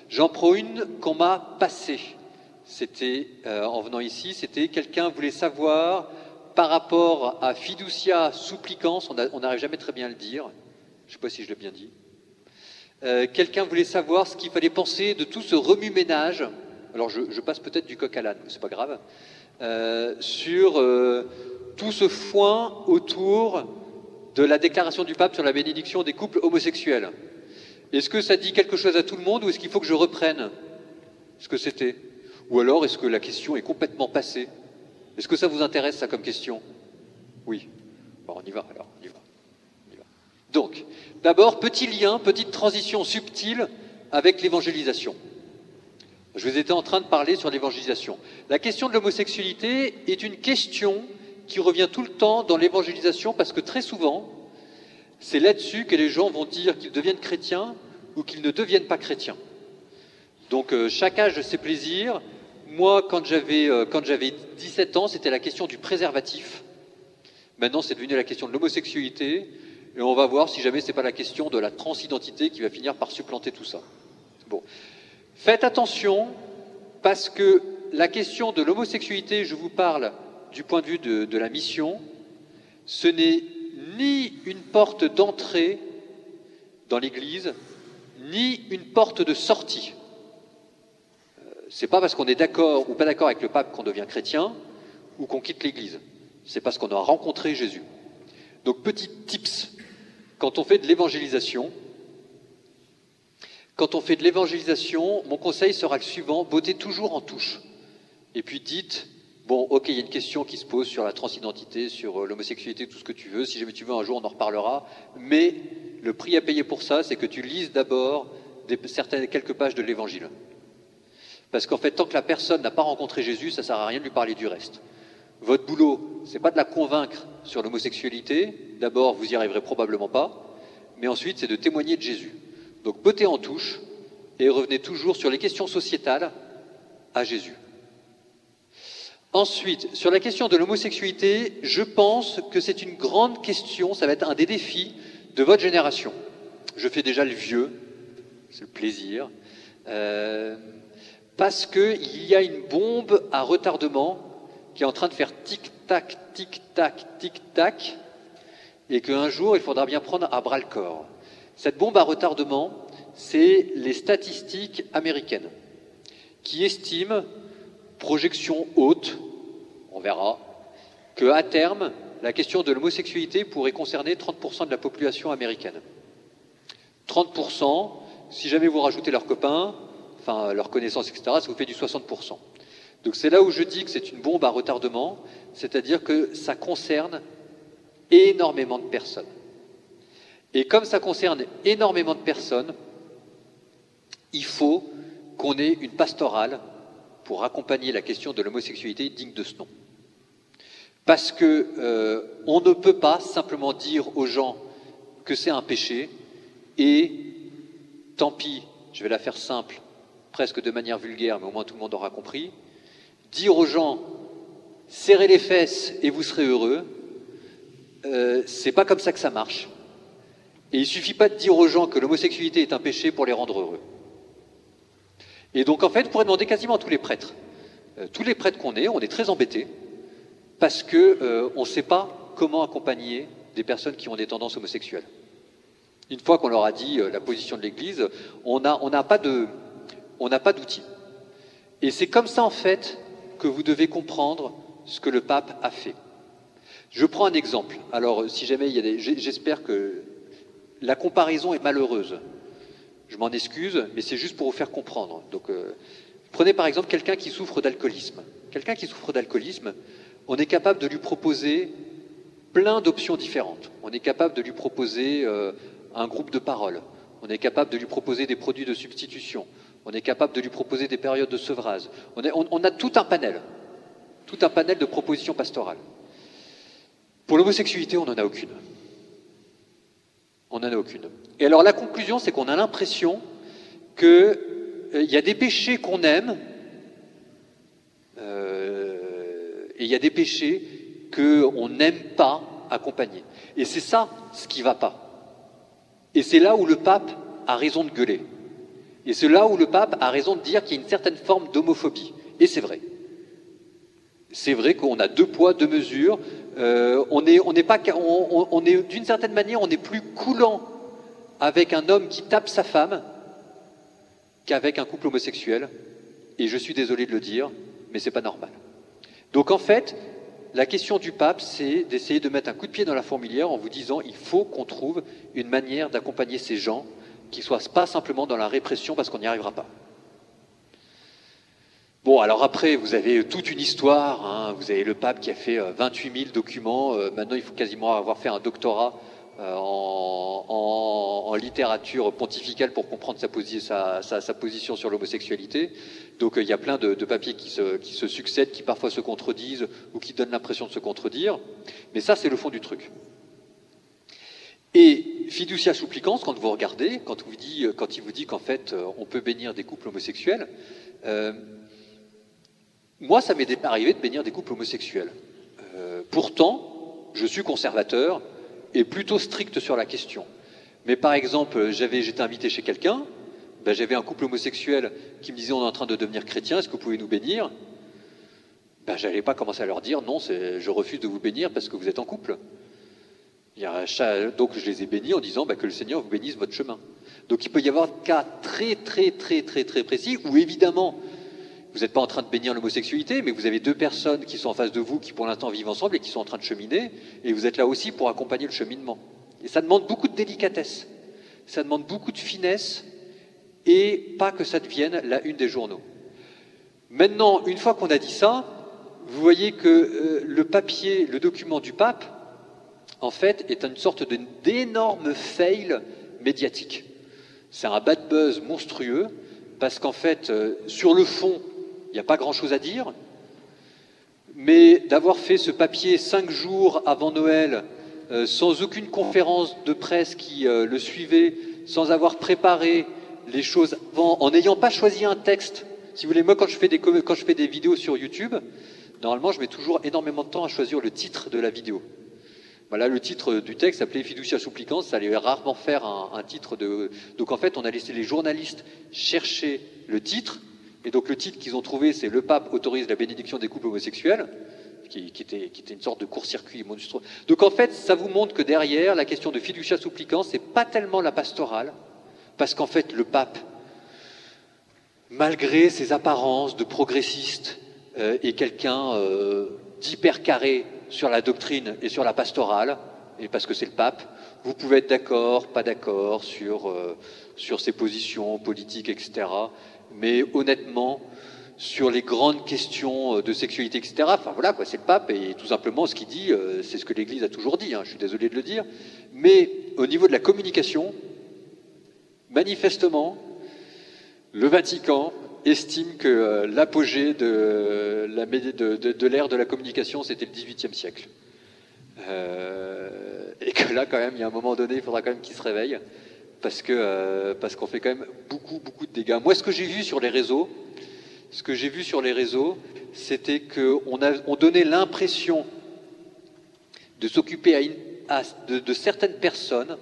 j'en prends une qu'on m'a passée. C'était, en venant ici, c'était quelqu'un voulait savoir par rapport à fiducia supplicans, on n'arrive jamais très bien à le dire, je ne sais pas si je l'ai bien dit, euh, quelqu'un voulait savoir ce qu'il fallait penser de tout ce remue-ménage, alors je, passe peut-être du coq à l'âne, c'est pas grave, euh, sur euh, tout ce foin autour de la déclaration du pape sur la bénédiction des couples homosexuels. Est-ce que ça dit quelque chose à tout le monde ou est-ce qu'il faut que je reprenne ce que c'était? Ou alors est-ce que la question est complètement passée? Est-ce que ça vous intéresse, ça, comme question? Oui. Bon, on y va alors, on y va. Donc, d'abord, petit lien, petite transition subtile avec l'évangélisation. Je vous étais en train de parler sur l'évangélisation. La question de l'homosexualité est une question qui revient tout le temps dans l'évangélisation parce que très souvent, c'est là-dessus que les gens vont dire qu'ils deviennent chrétiens ou qu'ils ne deviennent pas chrétiens. Donc, euh, chaque âge ses plaisirs, moi, quand j'avais, euh, quand j'avais 17 ans, c'était la question du préservatif. Maintenant, c'est devenu la question de l'homosexualité, et on va voir si jamais c'est pas la question de la transidentité qui va finir par supplanter tout ça. Bon. Faites attention, parce que la question de l'homosexualité, je vous parle du point de vue de, de la mission, ce n'est ni une porte d'entrée dans l'Église, ni une porte de sortie. C'est pas parce qu'on est d'accord ou pas d'accord avec le pape qu'on devient chrétien ou qu'on quitte l'Église. C'est parce qu'on a rencontré Jésus. Donc petit tips, quand on fait de l'évangélisation, quand on fait de l'évangélisation, mon conseil sera le suivant, votez toujours en touche. Et puis dites, bon, ok, il y a une question qui se pose sur la transidentité, sur euh, l'homosexualité, tout ce que tu veux. Si jamais tu veux, un jour, on en reparlera. Mais le prix à payer pour ça, c'est que tu lises d'abord quelques pages de l'évangile. Parce qu'en fait, tant que la personne n'a pas rencontré Jésus, ça ne sert à rien de lui parler du reste. Votre boulot, c'est pas de la convaincre sur l'homosexualité. D'abord, vous y arriverez probablement pas. Mais ensuite, c'est de témoigner de Jésus. Donc, botez en touche et revenez toujours sur les questions sociétales à Jésus. Ensuite, sur la question de l'homosexualité, je pense que c'est une grande question, ça va être un des défis de votre génération. Je fais déjà le vieux, c'est le plaisir, euh, parce qu'il y a une bombe à retardement qui est en train de faire tic-tac, tic-tac, tic-tac, et qu'un jour, il faudra bien prendre à bras le corps. Cette bombe à retardement, c'est les statistiques américaines, qui estiment, projection haute, on verra, qu'à terme, la question de l'homosexualité pourrait concerner 30% de la population américaine. 30%, si jamais vous rajoutez leurs copains, enfin leurs connaissances, etc., ça vous fait du 60%. Donc c'est là où je dis que c'est une bombe à retardement, c'est-à-dire que ça concerne énormément de personnes. Et comme ça concerne énormément de personnes, il faut qu'on ait une pastorale pour accompagner la question de l'homosexualité digne de ce nom. Parce que euh, on ne peut pas simplement dire aux gens que c'est un péché et tant pis, je vais la faire simple, presque de manière vulgaire, mais au moins tout le monde aura compris. Dire aux gens serrez les fesses et vous serez heureux, euh, c'est pas comme ça que ça marche. Et il suffit pas de dire aux gens que l'homosexualité est un péché pour les rendre heureux. Et donc en fait, vous pourrez demander quasiment à tous les prêtres. Euh, tous les prêtres qu'on est, on est très embêtés parce qu'on euh, ne sait pas comment accompagner des personnes qui ont des tendances homosexuelles. Une fois qu'on leur a dit la position de l'Église, on n'a pas d'outils. Et c'est comme ça, en fait, que vous devez comprendre ce que le pape a fait. Je prends un exemple. Alors, si jamais il y a des... J'espère que la comparaison est malheureuse. Je m'en excuse, mais c'est juste pour vous faire comprendre. Donc, euh, prenez par exemple quelqu'un qui souffre d'alcoolisme. Quelqu'un qui souffre d'alcoolisme, on est capable de lui proposer plein d'options différentes. On est capable de lui proposer euh, un groupe de paroles. On est capable de lui proposer des produits de substitution. On est capable de lui proposer des périodes de sevrage. On, a tout un panel, tout un panel de propositions pastorales. Pour l'homosexualité, on n'en a aucune. On n'en a aucune. Et alors la conclusion, c'est qu'on a l'impression qu'il euh, y a des péchés qu'on aime, et il y a des péchés qu'on n'aime pas accompagner. Et c'est ça ce qui ne va pas. Et c'est là où le pape a raison de gueuler. Et c'est là où le pape a raison de dire qu'il y a une certaine forme d'homophobie. Et c'est vrai. C'est vrai qu'on a deux poids, deux mesures. Euh, on est, on pas, on, on est d'une certaine manière, on est plus coulant avec un homme qui tape sa femme qu'avec un couple homosexuel. Et je suis désolé de le dire, mais c'est pas normal. Donc en fait, la question du pape, c'est d'essayer de mettre un coup de pied dans la fourmilière en vous disant il faut qu'on trouve une manière d'accompagner ces gens qui ne soient pas simplement dans la répression parce qu'on n'y arrivera pas. Bon, alors après, vous avez toute une histoire. Hein. Vous avez le pape qui a fait 28 euh, 000 documents. Euh, maintenant, il faut quasiment avoir fait un doctorat euh, en, littérature pontificale pour comprendre sa, position sur l'homosexualité. Donc il y a plein de, papiers qui se, succèdent, qui parfois se contredisent ou qui donnent l'impression de se contredire. Mais ça, c'est le fond du truc. Et fiducia supplicans, quand vous regardez, quand, il vous dit qu'en fait euh, on peut bénir des couples homosexuels, moi ça m'est arrivé de bénir des couples homosexuels. pourtant, je suis conservateur et plutôt strict sur la question. Mais par exemple, j'avais, j'étais invité chez quelqu'un, ben, j'avais un couple homosexuel qui me disait on est en train de devenir chrétien, est-ce que vous pouvez nous bénir? Ben, J'allais pas commencer à leur dire non, je refuse de vous bénir parce que vous êtes en couple. Donc je les ai bénis en disant ben, que le Seigneur vous bénisse votre chemin. Donc il peut y avoir des cas très très très très très précis où évidemment vous n'êtes pas en train de bénir l'homosexualité, mais vous avez deux personnes qui sont en face de vous, qui pour l'instant vivent ensemble et qui sont en train de cheminer, et vous êtes là aussi pour accompagner le cheminement. Et ça demande beaucoup de délicatesse, ça demande beaucoup de finesse, et pas que ça devienne la une des journaux. Maintenant, une fois qu'on a dit ça, vous voyez que euh, le papier, le document du pape, en fait, est une sorte d'énorme fail médiatique. C'est un bad buzz monstrueux, parce qu'en fait, euh, sur le fond, il n'y a pas grand-chose à dire. Mais d'avoir fait ce papier cinq jours avant Noël, euh, sans aucune conférence de presse qui euh, le suivait, sans avoir préparé les choses avant, en n'ayant pas choisi un texte. Si vous voulez, moi, quand je fais des, quand je fais des vidéos sur YouTube, normalement, je mets toujours énormément de temps à choisir le titre de la vidéo. Voilà, le titre du texte s'appelait Fiducia supplicans, ça allait rarement faire un, un, titre de. Donc en fait, on a laissé les journalistes chercher le titre, et donc le titre qu'ils ont trouvé, c'est Le pape autorise la bénédiction des couples homosexuels, qui, était, une sorte de court-circuit monstrueux. Donc en fait, ça vous montre que derrière, la question de fiducia supplicans, c'est pas tellement la pastorale, parce qu'en fait, le pape, malgré ses apparences de progressiste, euh, est quelqu'un euh, d'hyper carré sur la doctrine et sur la pastorale, et parce que c'est le pape, vous pouvez être d'accord, pas d'accord sur, euh, sur ses positions politiques, etc mais honnêtement, sur les grandes questions euh, de sexualité, etc. Enfin voilà, quoi, c'est le pape et tout simplement ce qu'il dit, euh, c'est ce que l'Église a toujours dit. Hein, je suis désolé de le dire, mais au niveau de la communication, manifestement, le Vatican estime que euh, l'apogée de, de, l'ère de la communication, c'était le XVIIIe siècle. et que là, quand même, il y a un moment donné, il faudra quand même qu'il se réveille parce que euh, parce qu'on fait quand même beaucoup beaucoup de dégâts. Moi, ce que j'ai vu sur les réseaux, ce que j'ai vu sur les réseaux, c'était qu'on on donnait l'impression de s'occuper de, certaines personnes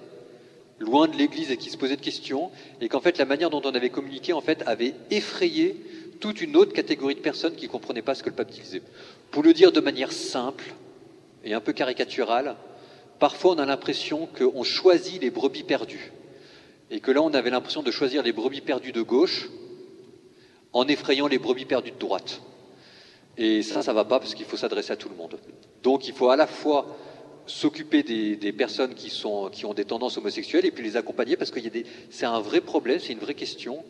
loin de l'Église et qui se posaient de questions, et qu'en fait la manière dont on avait communiqué en fait avait effrayé toute une autre catégorie de personnes qui ne comprenaient pas ce que le pape disait. Pour le dire de manière simple et un peu caricaturale, parfois on a l'impression qu'on choisit les brebis perdues et que là on avait l'impression de choisir les brebis perdues de gauche en effrayant les brebis perdues de droite. Et ça, ça va pas parce qu'il faut s'adresser à tout le monde. Donc il faut à la fois s'occuper des, personnes qui, sont, qui ont des tendances homosexuelles et puis les accompagner parce que c'est un vrai problème, c'est une vraie question,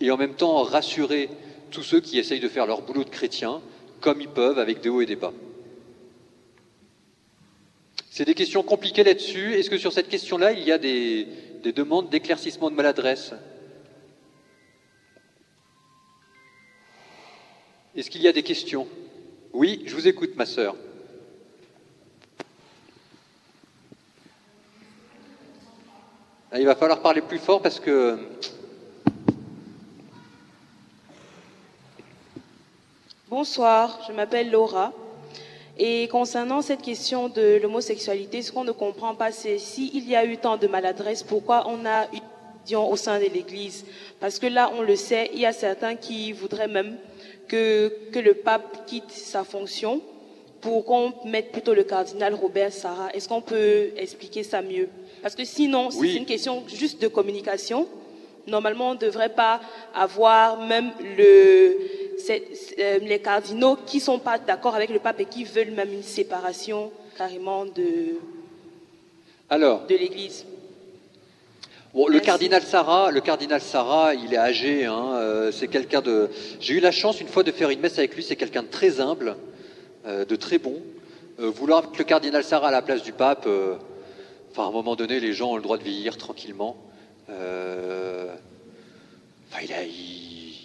et en même temps rassurer tous ceux qui essayent de faire leur boulot de chrétien comme ils peuvent avec des hauts et des bas. C'est des questions compliquées là-dessus. Est-ce que sur cette question-là, il y a des, des demandes d'éclaircissement de maladresse? Est-ce qu'il y a des questions? Oui, je vous écoute, ma sœur. Il va falloir parler plus fort parce que... Bonsoir, je m'appelle Laura. Et concernant cette question de l'homosexualité, ce qu'on ne comprend pas, c'est s'il y a eu tant de maladresse, pourquoi on a eu au sein de l'Église? Parce que là, on le sait, il y a certains qui voudraient même que, que le pape quitte sa fonction pour qu'on mette plutôt le cardinal Robert Sarah. Est-ce qu'on peut expliquer ça mieux? Parce que sinon, c'est une question juste de communication. Normalement, on ne devrait pas avoir même le, euh, les cardinaux qui ne sont pas d'accord avec le pape et qui veulent même une séparation carrément de, Alors, de l'Église. Bon, le cardinal Sarah, le cardinal Sarah, il est âgé. Hein, euh, c'est quelqu'un de. J'ai eu la chance une fois de faire une messe avec lui. C'est quelqu'un de très humble, euh, de très bon. vouloir mettre le cardinal Sarah à la place du pape, enfin à un moment donné, les gens ont le droit de vieillir tranquillement. A,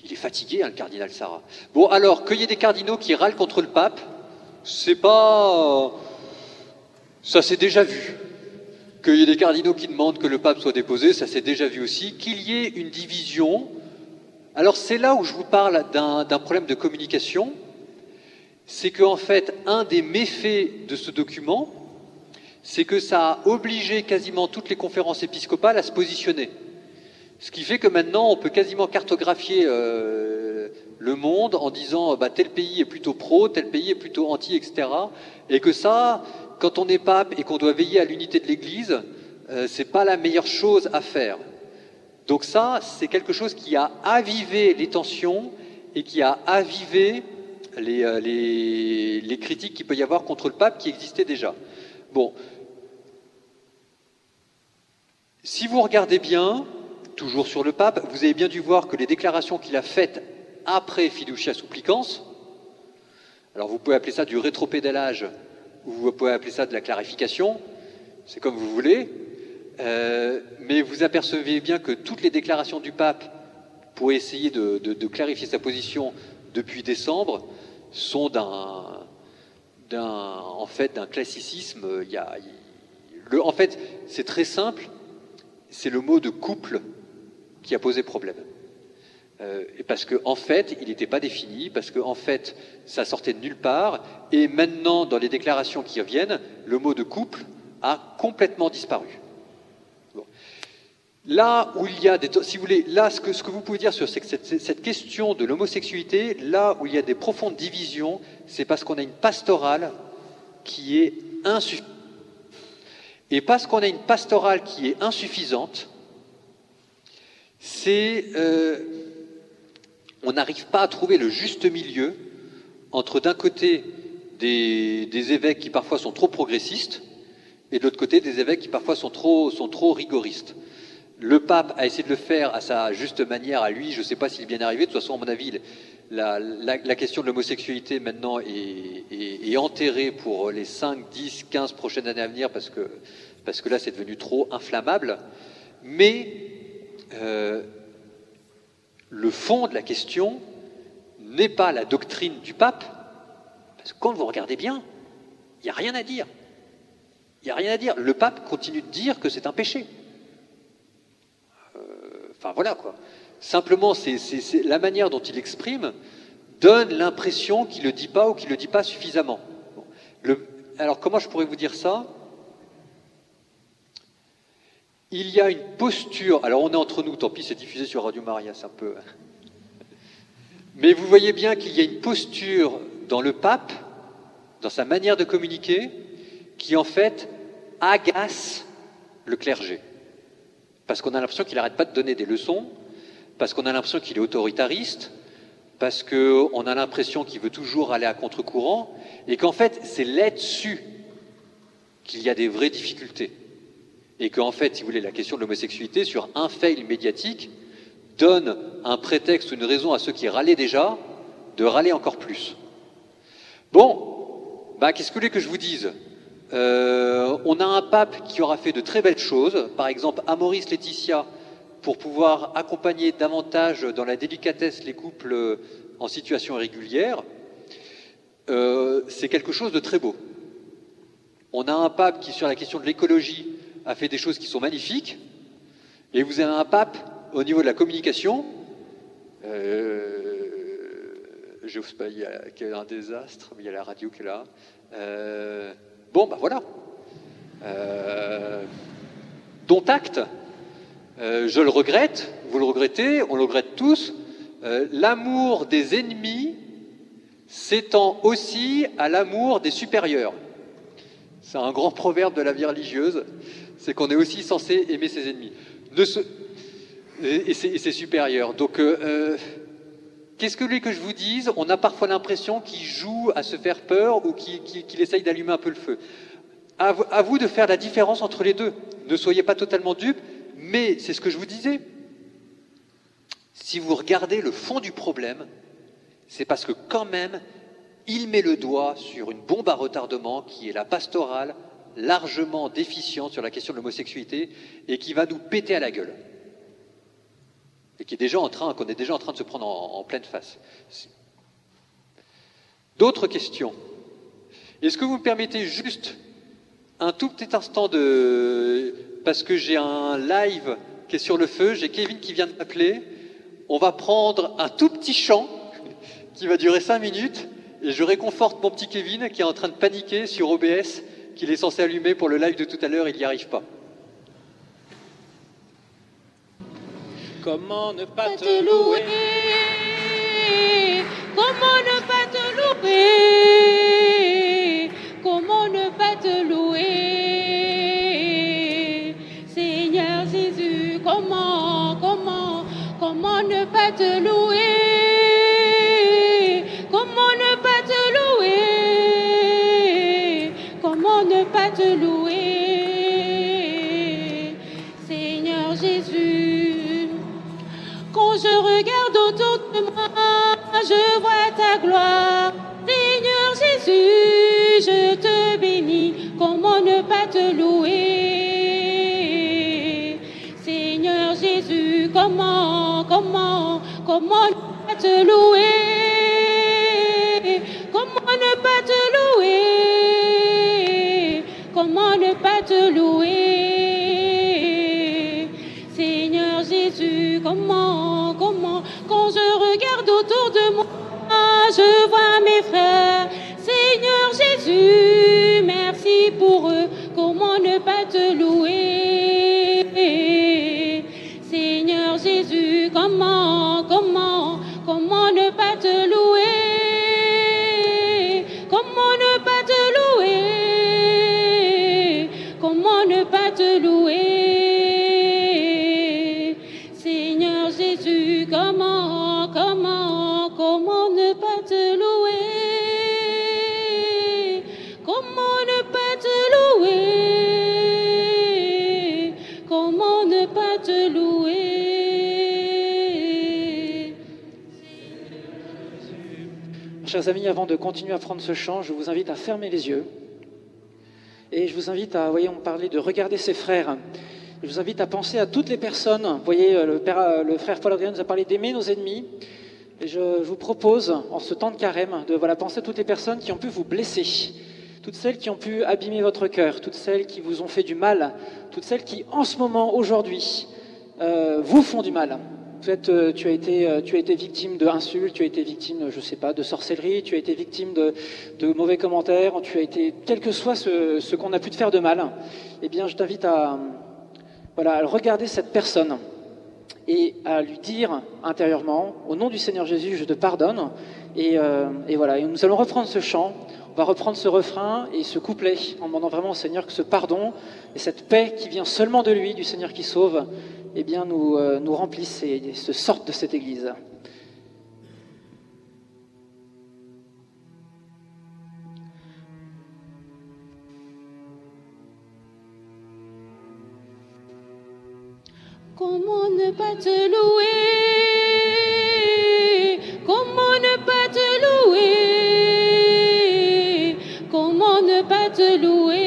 il est fatigué, hein, le cardinal Sarah. Bon, alors, qu'il y ait des cardinaux qui râlent contre le pape, c'est pas. Ça s'est déjà vu. Qu'il y ait des cardinaux qui demandent que le pape soit déposé, ça s'est déjà vu aussi. Qu'il y ait une division. Alors, c'est là où je vous parle d'un problème de communication. C'est qu'en fait, un des méfaits de ce document, c'est que ça a obligé quasiment toutes les conférences épiscopales à se positionner. Ce qui fait que maintenant, on peut quasiment cartographier euh, le monde en disant bah, tel pays est plutôt pro, tel pays est plutôt anti, etc. Et que ça, quand on est pape et qu'on doit veiller à l'unité de l'Église, euh, c'est pas la meilleure chose à faire. Donc ça, c'est quelque chose qui a avivé les tensions et qui a avivé les, euh, les, les critiques qu'il peut y avoir contre le pape qui existaient déjà. Bon, si vous regardez bien, toujours sur le pape, vous avez bien dû voir que les déclarations qu'il a faites après Fiducia Supplicans, alors vous pouvez appeler ça du rétropédalage ou vous pouvez appeler ça de la clarification, c'est comme vous voulez, euh, mais vous apercevez bien que toutes les déclarations du pape pour essayer de, clarifier sa position depuis décembre sont d'un, en fait, d'un classicisme. En fait, c'est très simple. C'est le mot de couple qui a posé problème. Euh, parce qu'en en fait, il n'était pas défini, parce qu'en en fait, ça sortait de nulle part, et maintenant, dans les déclarations qui reviennent, le mot de couple a complètement disparu. Là où il y a des, si vous voulez, là ce que, ce que vous pouvez dire sur cette, cette question de l'homosexualité, là où il y a des profondes divisions, c'est parce qu'on a une pastorale qui est insuffisante. Et parce qu'on a une pastorale qui est insuffisante, c'est euh, on n'arrive pas à trouver le juste milieu entre d'un côté des, évêques qui parfois sont trop progressistes et de l'autre côté des évêques qui parfois sont trop, sont rigoristes. Le pape a essayé de le faire à sa juste manière, à lui, je ne sais pas s'il est bien arrivé, de toute façon, à mon avis, la, question de l'homosexualité maintenant est, enterrée pour les 5, 10, 15 prochaines années à venir parce que, parce que là, c'est devenu trop inflammable. Mais euh, le fond de la question n'est pas la doctrine du pape, parce que quand vous regardez bien, il n'y a rien à dire. Il n'y a rien à dire. Le pape continue de dire que c'est un péché. Euh, enfin voilà quoi. Simplement, c'est la manière dont il exprime donne l'impression qu'il ne le dit pas ou qu'il ne le dit pas suffisamment. alors comment je pourrais vous dire ça? Il y a une posture, alors on est entre nous, tant pis c'est diffusé sur Radio Maria, c'est un peu... Mais vous voyez bien qu'il y a une posture dans le pape, dans sa manière de communiquer, qui en fait agace le clergé. Parce qu'on a l'impression qu'il n'arrête pas de donner des leçons, parce qu'on a l'impression qu'il est autoritariste, parce qu'on a l'impression qu'il veut toujours aller à contre-courant, et qu'en fait c'est là-dessus qu'il y a des vraies difficultés. Et qu'en fait, si vous voulez, la question de l'homosexualité, sur un fail médiatique, donne un prétexte ou une raison à ceux qui râlaient déjà de râler encore plus. Bon, bah, qu'est-ce que vous voulez que je vous dise? Euh, On a un pape qui aura fait de très belles choses, par exemple Amoris Laetitia, pour pouvoir accompagner davantage dans la délicatesse les couples en situation irrégulière. Euh, c'est quelque chose de très beau. On a un pape qui, sur la question de l'écologie, a fait des choses qui sont magnifiques, et vous avez un pape au niveau de la communication, euh, je sais pas, il y, a, un désastre, mais il y a la radio qui est là. Euh, bon, ben voilà. Euh, dont acte. Euh, je le regrette, vous le regrettez, on le regrette tous. l'amour des ennemis s'étend aussi à l'amour des supérieurs. C'est un grand proverbe de la vie religieuse c'est qu'on est aussi censé aimer ses ennemis. Et, c'est supérieur. Donc, euh, euh, qu'est-ce que lui que je vous dise? On a parfois l'impression qu'il joue à se faire peur ou qu'il essaye d'allumer un peu le feu. À, à vous de faire la différence entre les deux. Ne soyez pas totalement dupes, mais c'est ce que je vous disais. Si vous regardez le fond du problème, c'est parce que quand même, il met le doigt sur une bombe à retardement qui est la pastorale largement déficiente sur la question de l'homosexualité et qui va nous péter à la gueule. Et qui est déjà en train, qu'on est déjà en train de se prendre en, pleine face. D'autres questions Est-ce que vous me permettez juste un tout petit instant de... Parce que j'ai un live qui est sur le feu, j'ai Kevin qui vient de m'appeler. On va prendre un tout petit chant qui va durer cinq minutes et je réconforte mon petit Kevin qui est en train de paniquer sur OBS qu'il est censé allumer pour le live de tout à l'heure, il n'y arrive pas. Comment ne pas te louer Comment ne pas te louer Comment ne pas te louer comment, comment, comment ne pas te louer? Comment ne pas te louer? Comment ne pas te louer? Seigneur Jésus, quand je regarde autour de moi, je vois ta gloire. Seigneur Jésus, je te bénis. Comment ne pas te louer? Comment, comment, comment ne pas te louer? Comment ne pas te louer? Comment ne pas te louer? Seigneur Jésus, comment, comment, quand je regarde autour de moi, je vois mes frères. Seigneur Jésus, merci pour eux, comment ne pas te louer? Jésus, Chers amis, avant de continuer à prendre ce chant, je vous invite à fermer les yeux. Et je vous invite à, voyez, on parlait de regarder ses frères. Je vous invite à penser à toutes les personnes. Voyez, le, père, euh, le frère Paul nous a parlé d'aimer nos ennemis. Et je vous propose, en ce temps de carême, de voilà, penser à toutes les personnes qui ont pu vous blesser, toutes celles qui ont pu abîmer votre cœur, toutes celles qui vous ont fait du mal, toutes celles qui, en ce moment, aujourd'hui, euh, vous font du mal. Peut-être euh, tu, as été, victime d'insultes, tu as été victime, je sais pas, de sorcellerie, tu as été victime de, de mauvais commentaires, tu as été, quel que soit ce, qu'on a pu te faire de mal, eh bien, je t'invite à, regarder cette personne et à lui dire intérieurement, au nom du Seigneur Jésus, je te pardonne. Et, euh, et voilà, et nous allons reprendre ce chant, on va reprendre ce refrain et ce couplet en demandant vraiment au Seigneur que ce pardon et cette paix qui vient seulement de lui, du Seigneur qui sauve, eh bien, nous, euh, nous remplissent et se sortent de cette Église. Comment ne pas te louer? Comment ne pas te louer? Comment ne pas te louer?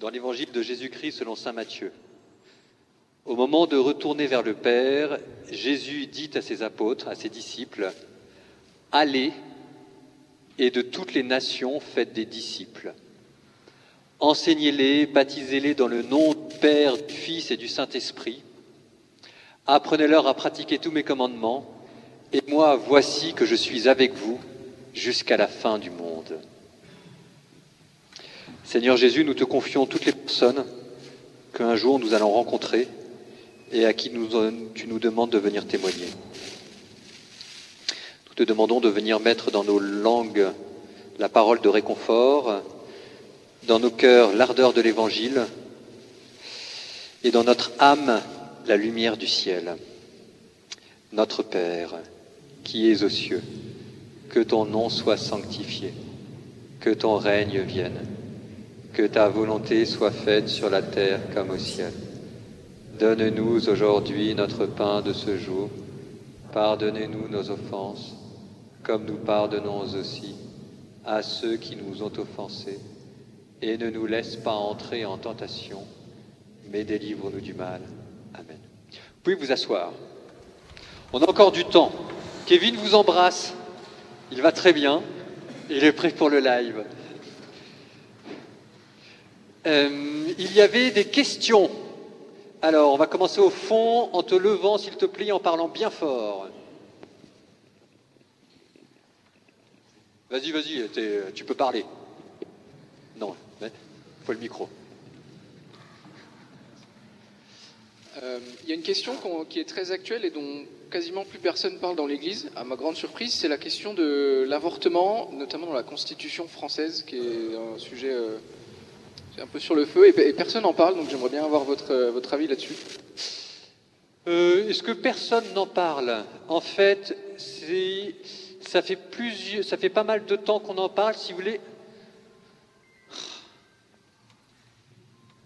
Dans l'évangile de Jésus-Christ selon Saint Matthieu. Au moment de retourner vers le Père, Jésus dit à ses apôtres, à ses disciples, Allez et de toutes les nations faites des disciples. Enseignez-les, baptisez-les dans le nom du Père, du Fils et du Saint-Esprit. Apprenez-leur à pratiquer tous mes commandements. Et moi, voici que je suis avec vous jusqu'à la fin du monde. Seigneur Jésus, nous te confions toutes les personnes qu'un jour nous allons rencontrer et à qui tu nous demandes de venir témoigner. Nous te demandons de venir mettre dans nos langues la parole de réconfort, dans nos cœurs l'ardeur de l'Évangile et dans notre âme la lumière du ciel. Notre Père, qui es aux cieux, que ton nom soit sanctifié, que ton règne vienne que ta volonté soit faite sur la terre comme au ciel. Donne-nous aujourd'hui notre pain de ce jour. Pardonnez-nous nos offenses, comme nous pardonnons aussi à ceux qui nous ont offensés. Et ne nous laisse pas entrer en tentation, mais délivre-nous du mal. Pouvez vous asseoir. On a encore du temps. Kevin vous embrasse. Il va très bien. Il est prêt pour le live. Euh, il y avait des questions. Alors, on va commencer au fond en te levant, s'il te plaît, en parlant bien fort. Vas-y, vas-y, tu peux parler. Non, il faut le micro. Euh, il y a une question qui est très actuelle et dont quasiment plus personne parle dans l'Église. À ma grande surprise, c'est la question de l'avortement, notamment dans la Constitution française, qui est un sujet euh, un peu sur le feu et, personne n'en parle. Donc j'aimerais bien avoir votre, euh, votre avis là-dessus. Est-ce que personne n'en parle? En fait, ça fait, plusieurs, ça fait pas mal de temps qu'on en parle. Si vous voulez,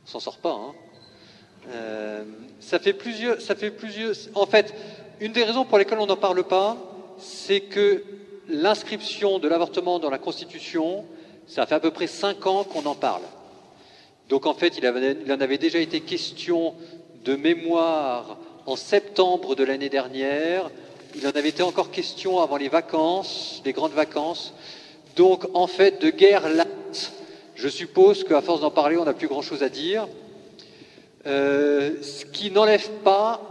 on s'en sort pas. Hein euh, ça fait plusieurs, ça fait plusieurs. En fait, une des raisons pour lesquelles on n'en parle pas, c'est que l'inscription de l'avortement dans la Constitution, ça fait à peu près cinq ans qu'on en parle. Donc en fait, il, il en avait déjà été question de mémoire en septembre de l'année dernière. Il en avait été encore question avant les vacances, les grandes vacances. Donc en fait, de guerre latte, je suppose qu'à force d'en parler, on n'a plus grand-chose à dire. Euh, ce qui n'enlève pas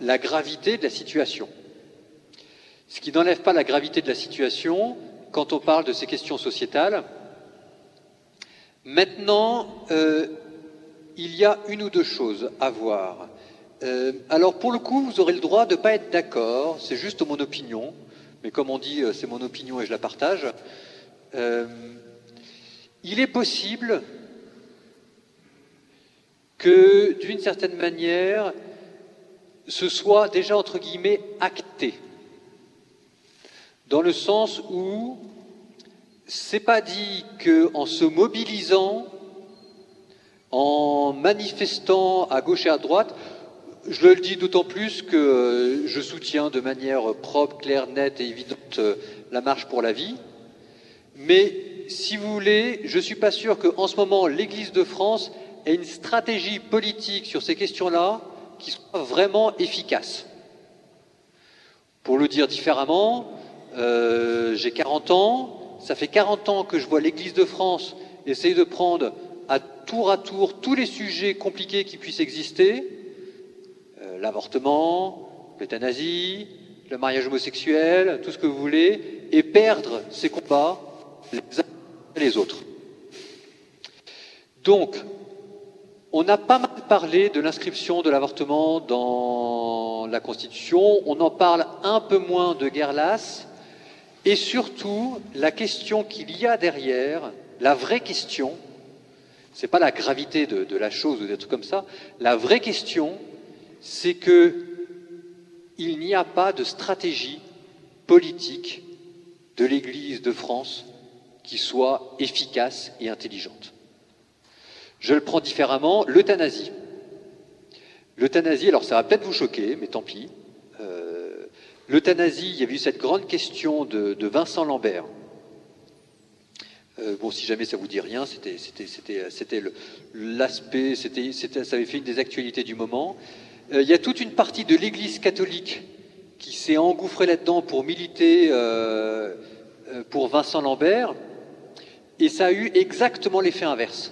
la gravité de la situation. Ce qui n'enlève pas la gravité de la situation quand on parle de ces questions sociétales. Maintenant, euh, il y a une ou deux choses à voir. Euh, alors pour le coup, vous aurez le droit de ne pas être d'accord, c'est juste mon opinion, mais comme on dit, c'est mon opinion et je la partage. il est possible que, d'une certaine manière, ce soit déjà, entre guillemets, acté. Dans le sens où c'est pas dit qu'en se mobilisant, en manifestant à gauche et à droite, je le dis d'autant plus que je soutiens de manière propre, claire, nette et évidente la marche pour la vie. Mais si vous voulez, je ne suis pas sûr qu'en ce moment, l'Église de France et une stratégie politique sur ces questions-là qui soit vraiment efficace. Pour le dire différemment, euh, j'ai 40 ans, ça fait 40 ans que je vois l'Église de France essayer de prendre à tour à tour tous les sujets compliqués qui puissent exister, euh, l'avortement, l'euthanasie, le mariage homosexuel, tout ce que vous voulez, et perdre ces combats les uns les autres. Donc, on a pas mal parlé de l'inscription de l'avortement dans la Constitution, on en parle un peu moins de guerre lasse, et surtout la question qu'il y a derrière, la vraie question, c'est pas la gravité de, la chose ou des trucs comme ça, la vraie question, c'est que il n'y a pas de stratégie politique de l'Église de France qui soit efficace et intelligente. Je le prends différemment, l'euthanasie. L'euthanasie, alors ça va peut-être vous choquer, mais tant pis. Euh, l'euthanasie, il y a eu cette grande question de, Vincent Lambert. Euh, bon, si jamais ça vous dit rien, c'était, l'aspect, c'était, ça avait fait une des actualités du moment. Euh, il y a toute une partie de l'Église catholique qui s'est engouffrée là-dedans pour militer pour Vincent Lambert, et ça a eu exactement l'effet inverse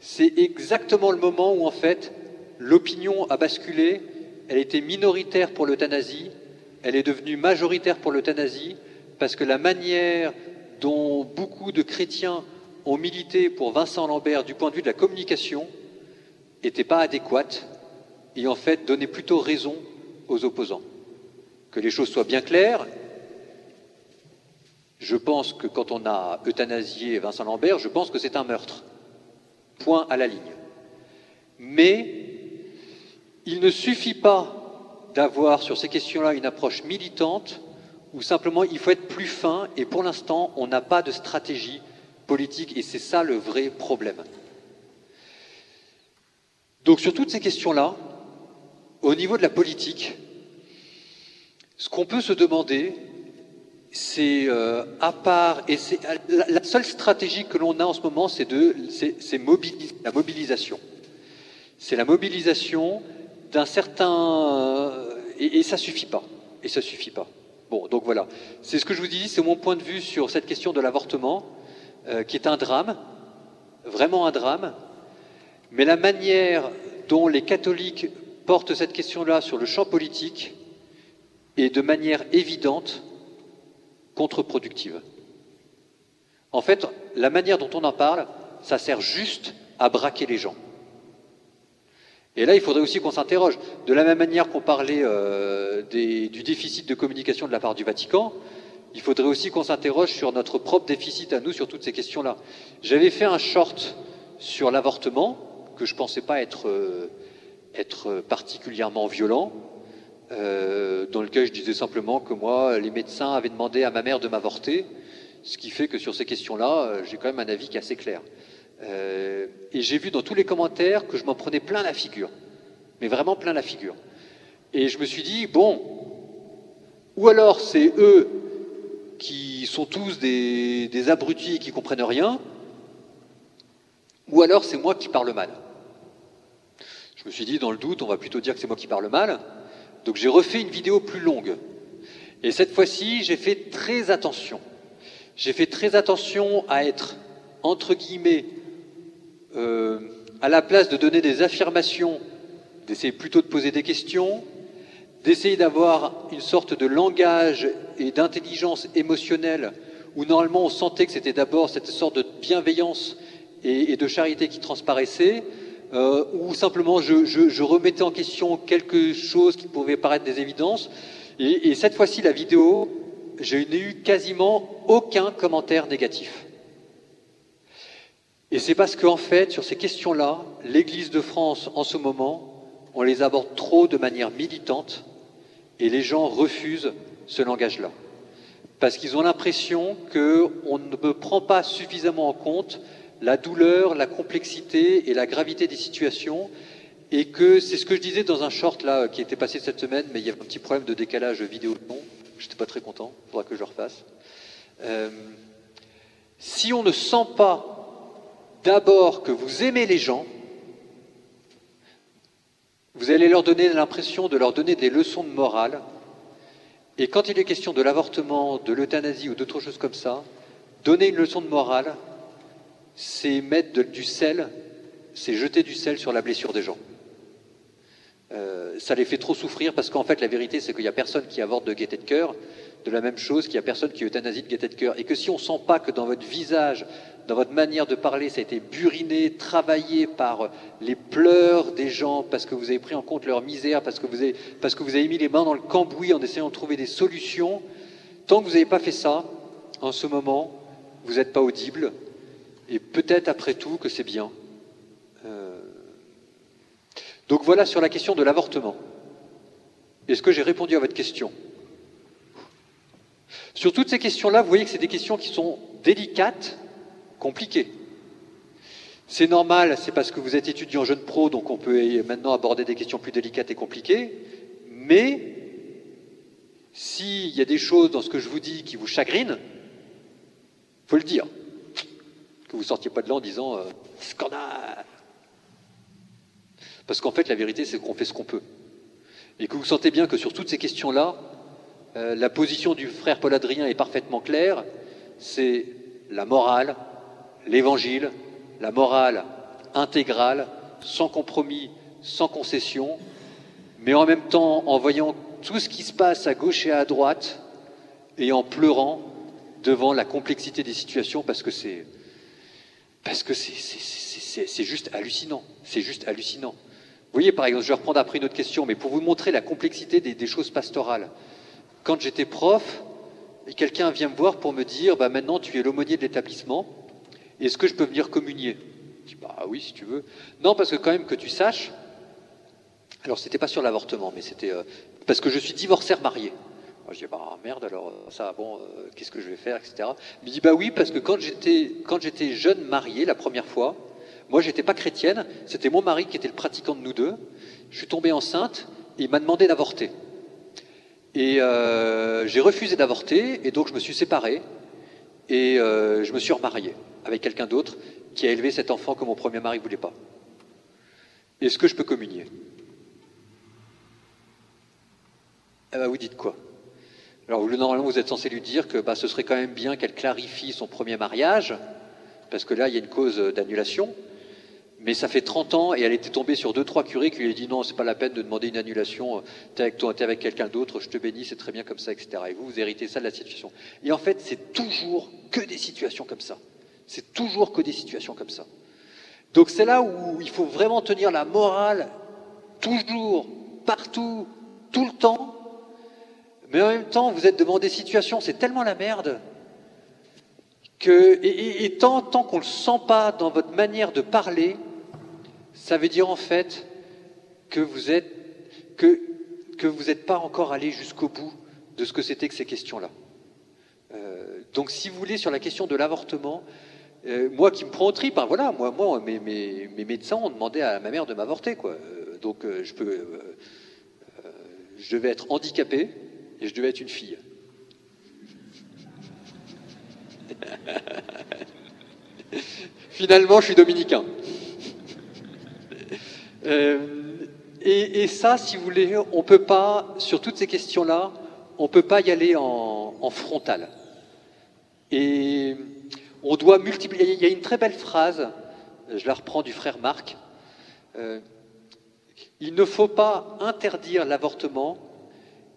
c'est exactement le moment où en fait l'opinion a basculé, elle était minoritaire pour l'euthanasie, elle est devenue majoritaire pour l'euthanasie, parce que la manière dont beaucoup de chrétiens ont milité pour Vincent Lambert du point de vue de la communication n'était pas adéquate et en fait donnait plutôt raison aux opposants. Que les choses soient bien claires, je pense que quand on a euthanasié Vincent Lambert, je pense que c'est un meurtre point à la ligne. Mais il ne suffit pas d'avoir sur ces questions-là une approche militante ou simplement il faut être plus fin et pour l'instant on n'a pas de stratégie politique, et c'est ça le vrai problème. Donc sur toutes ces questions-là, au niveau de la politique, ce qu'on peut se demander, c'est euh, à part, et c'est la, seule stratégie que l'on a en ce moment, c'est de, c'est, la mobilisation. C'est la mobilisation d'un certain, euh, et, et ça suffit pas, et ça suffit pas. Bon, donc voilà, c'est ce que je vous dis, c'est mon point de vue sur cette question de l'avortement, euh, qui est un drame, vraiment un drame, mais la manière dont les catholiques portent cette question-là sur le champ politique est de manière évidente contre-productive. En fait, la manière dont on en parle, ça sert juste à braquer les gens. Et là, il faudrait aussi qu'on s'interroge. De la même manière qu'on parlait euh, du déficit de communication de la part du Vatican, il faudrait aussi qu'on s'interroge sur notre propre déficit à nous sur toutes ces questions-là. J'avais fait un short sur l'avortement, que je pensais pas être, euh, être particulièrement violent, euh, dans lequel je disais simplement que moi, les médecins avaient demandé à ma mère de m'avorter, ce qui fait que sur ces questions-là, euh, j'ai quand même un avis qui est assez clair. Euh, et j'ai vu dans tous les commentaires que je m'en prenais plein la figure, mais vraiment plein la figure. Et je me suis dit, bon, ou alors c'est eux qui sont tous des, des abrutis qui comprennent rien, ou alors c'est moi qui parle mal. Je me suis dit, dans le doute, on va plutôt dire que c'est moi qui parle mal. Donc j'ai refait une vidéo plus longue. Et cette fois-ci, j'ai fait très attention. J'ai fait très attention à être, entre guillemets, euh, à la place de donner des affirmations, d'essayer plutôt de poser des questions, d'essayer d'avoir une sorte de langage et d'intelligence émotionnelle où normalement on sentait que c'était d'abord cette sorte de bienveillance et, et de charité qui transparaissait, euh, ou simplement je, remettais en question quelque chose qui pouvait paraître des évidences. Et, et cette fois-ci, la vidéo, je n'ai eu quasiment aucun commentaire négatif. Et c'est parce qu'en fait, sur ces questions-là, l'Église de France, en ce moment, on les aborde trop de manière militante et les gens refusent ce langage-là. Parce qu'ils ont l'impression qu'on ne prend pas suffisamment en compte la douleur, la complexité et la gravité des situations et que c'est ce que je disais dans un short là qui était passé cette semaine, mais il y avait un petit problème de décalage vidéo nom. J'étais pas très content, il faudra que je le refasse. Euh, si on ne sent pas d'abord que vous aimez les gens, vous allez leur donner l'impression de leur donner des leçons de morale. Et quand il est question de l'avortement, de l'euthanasie ou d'autres choses comme ça, donner une leçon de morale, c'est mettre du sel, c'est jeter du sel sur la blessure des gens. Euh, ça les fait trop souffrir parce qu'en fait, la vérité, c'est qu'il n'y a personne qui avorte de gaieté de cœur, de la même chose qu'il n'y a personne qui euthanasie de gaieté de cœur. Et que si on ne sent pas que dans votre visage, dans votre manière de parler, ça a été buriné, travaillé par les pleurs des gens, parce que vous avez pris en compte leur misère, parce que vous avez, parce que vous avez mis les mains dans le cambouis en essayant de trouver des solutions, tant que vous n'avez pas fait ça, en ce moment, vous n'êtes pas audible. Et peut-être après tout que c'est bien. Euh, donc voilà sur la question de l'avortement. Est-ce que j'ai répondu à votre question? Sur toutes ces questions-là, vous voyez que c'est des questions qui sont délicates, compliquées. C'est normal, c'est parce que vous êtes étudiant jeune pro, donc on peut maintenant aborder des questions plus délicates et compliquées. Mais s'il y a des choses dans ce que je vous dis qui vous chagrinent, faut le dire. Que vous sortiez pas de là en disant euh, scandale. Parce qu'en fait, la vérité, c'est qu'on fait ce qu'on peut. Et que vous sentez bien que sur toutes ces questions-là, euh, la position du frère Paul Adrien est parfaitement claire. C'est la morale, l'évangile, la morale intégrale, sans compromis, sans concession, mais en même temps en voyant tout ce qui se passe à gauche et à droite et en pleurant devant la complexité des situations parce que c'est parce que c'est- juste hallucinant. C'est juste hallucinant. Vous voyez, par exemple, je vais reprendre après une autre question, mais pour vous montrer la complexité des, choses pastorales. Quand j'étais prof, quelqu'un vient me voir pour me dire, bah maintenant tu es l'aumônier de l'établissement, est-ce que je peux venir communier? Je dis, bah oui, si tu veux. Non, parce que quand même que tu saches, alors c'était pas sur l'avortement, mais c'était euh, parce que je suis divorcé marié. Je dis, bah merde, alors ça, bon, euh, qu'est-ce que je vais faire, etc. Il me dit, bah oui, parce que quand j'étais, jeune marié la première fois, moi, j'étais pas chrétienne, c'était mon mari qui était le pratiquant de nous deux. Je suis tombé enceinte et il m'a demandé d'avorter. Et euh, j'ai refusé d'avorter et donc je me suis séparé et euh, je me suis remarié avec quelqu'un d'autre qui a élevé cet enfant que mon premier mari voulait pas. Est-ce que je peux communier? Eh ben, vous dites quoi? Alors, normalement, vous êtes censé lui dire que bah, ce serait quand même bien qu'elle clarifie son premier mariage, parce que là, il y a une cause d'annulation. Mais ça fait 30 ans et elle était tombée sur deux, trois curés qui lui ont dit non, c'est pas la peine de demander une annulation, t'es avec, toi, t'es avec quelqu'un d'autre, je te bénis, c'est très bien comme ça, etc. Et vous, vous héritez ça de la situation. Et en fait, c'est toujours que des situations comme ça. C'est toujours que des situations comme ça. Donc c'est là où il faut vraiment tenir la morale, toujours, partout, tout le temps. Mais en même temps, vous êtes devant des situations, c'est tellement la merde que, et, tant, tant qu'on ne le sent pas dans votre manière de parler, ça veut dire en fait que vous êtes que, que vous n'êtes pas encore allé jusqu'au bout de ce que c'était que ces questions-là. Euh, donc, si vous voulez, sur la question de l'avortement, euh, moi qui me prends au trip, hein, voilà, moi, moi mes, mes- médecins ont demandé à ma mère de m'avorter, quoi. Euh, donc, je peux, je devais être handicapé et je devais être une fille. Finalement, je suis dominicain. Euh, et, ça, si vous voulez, on peut pas, sur toutes ces questions-là, on peut pas y aller en, en frontal. Et on doit multiplier. Il y a une très belle phrase, je la reprends du frère Marc. euh, il ne faut pas interdire l'avortement,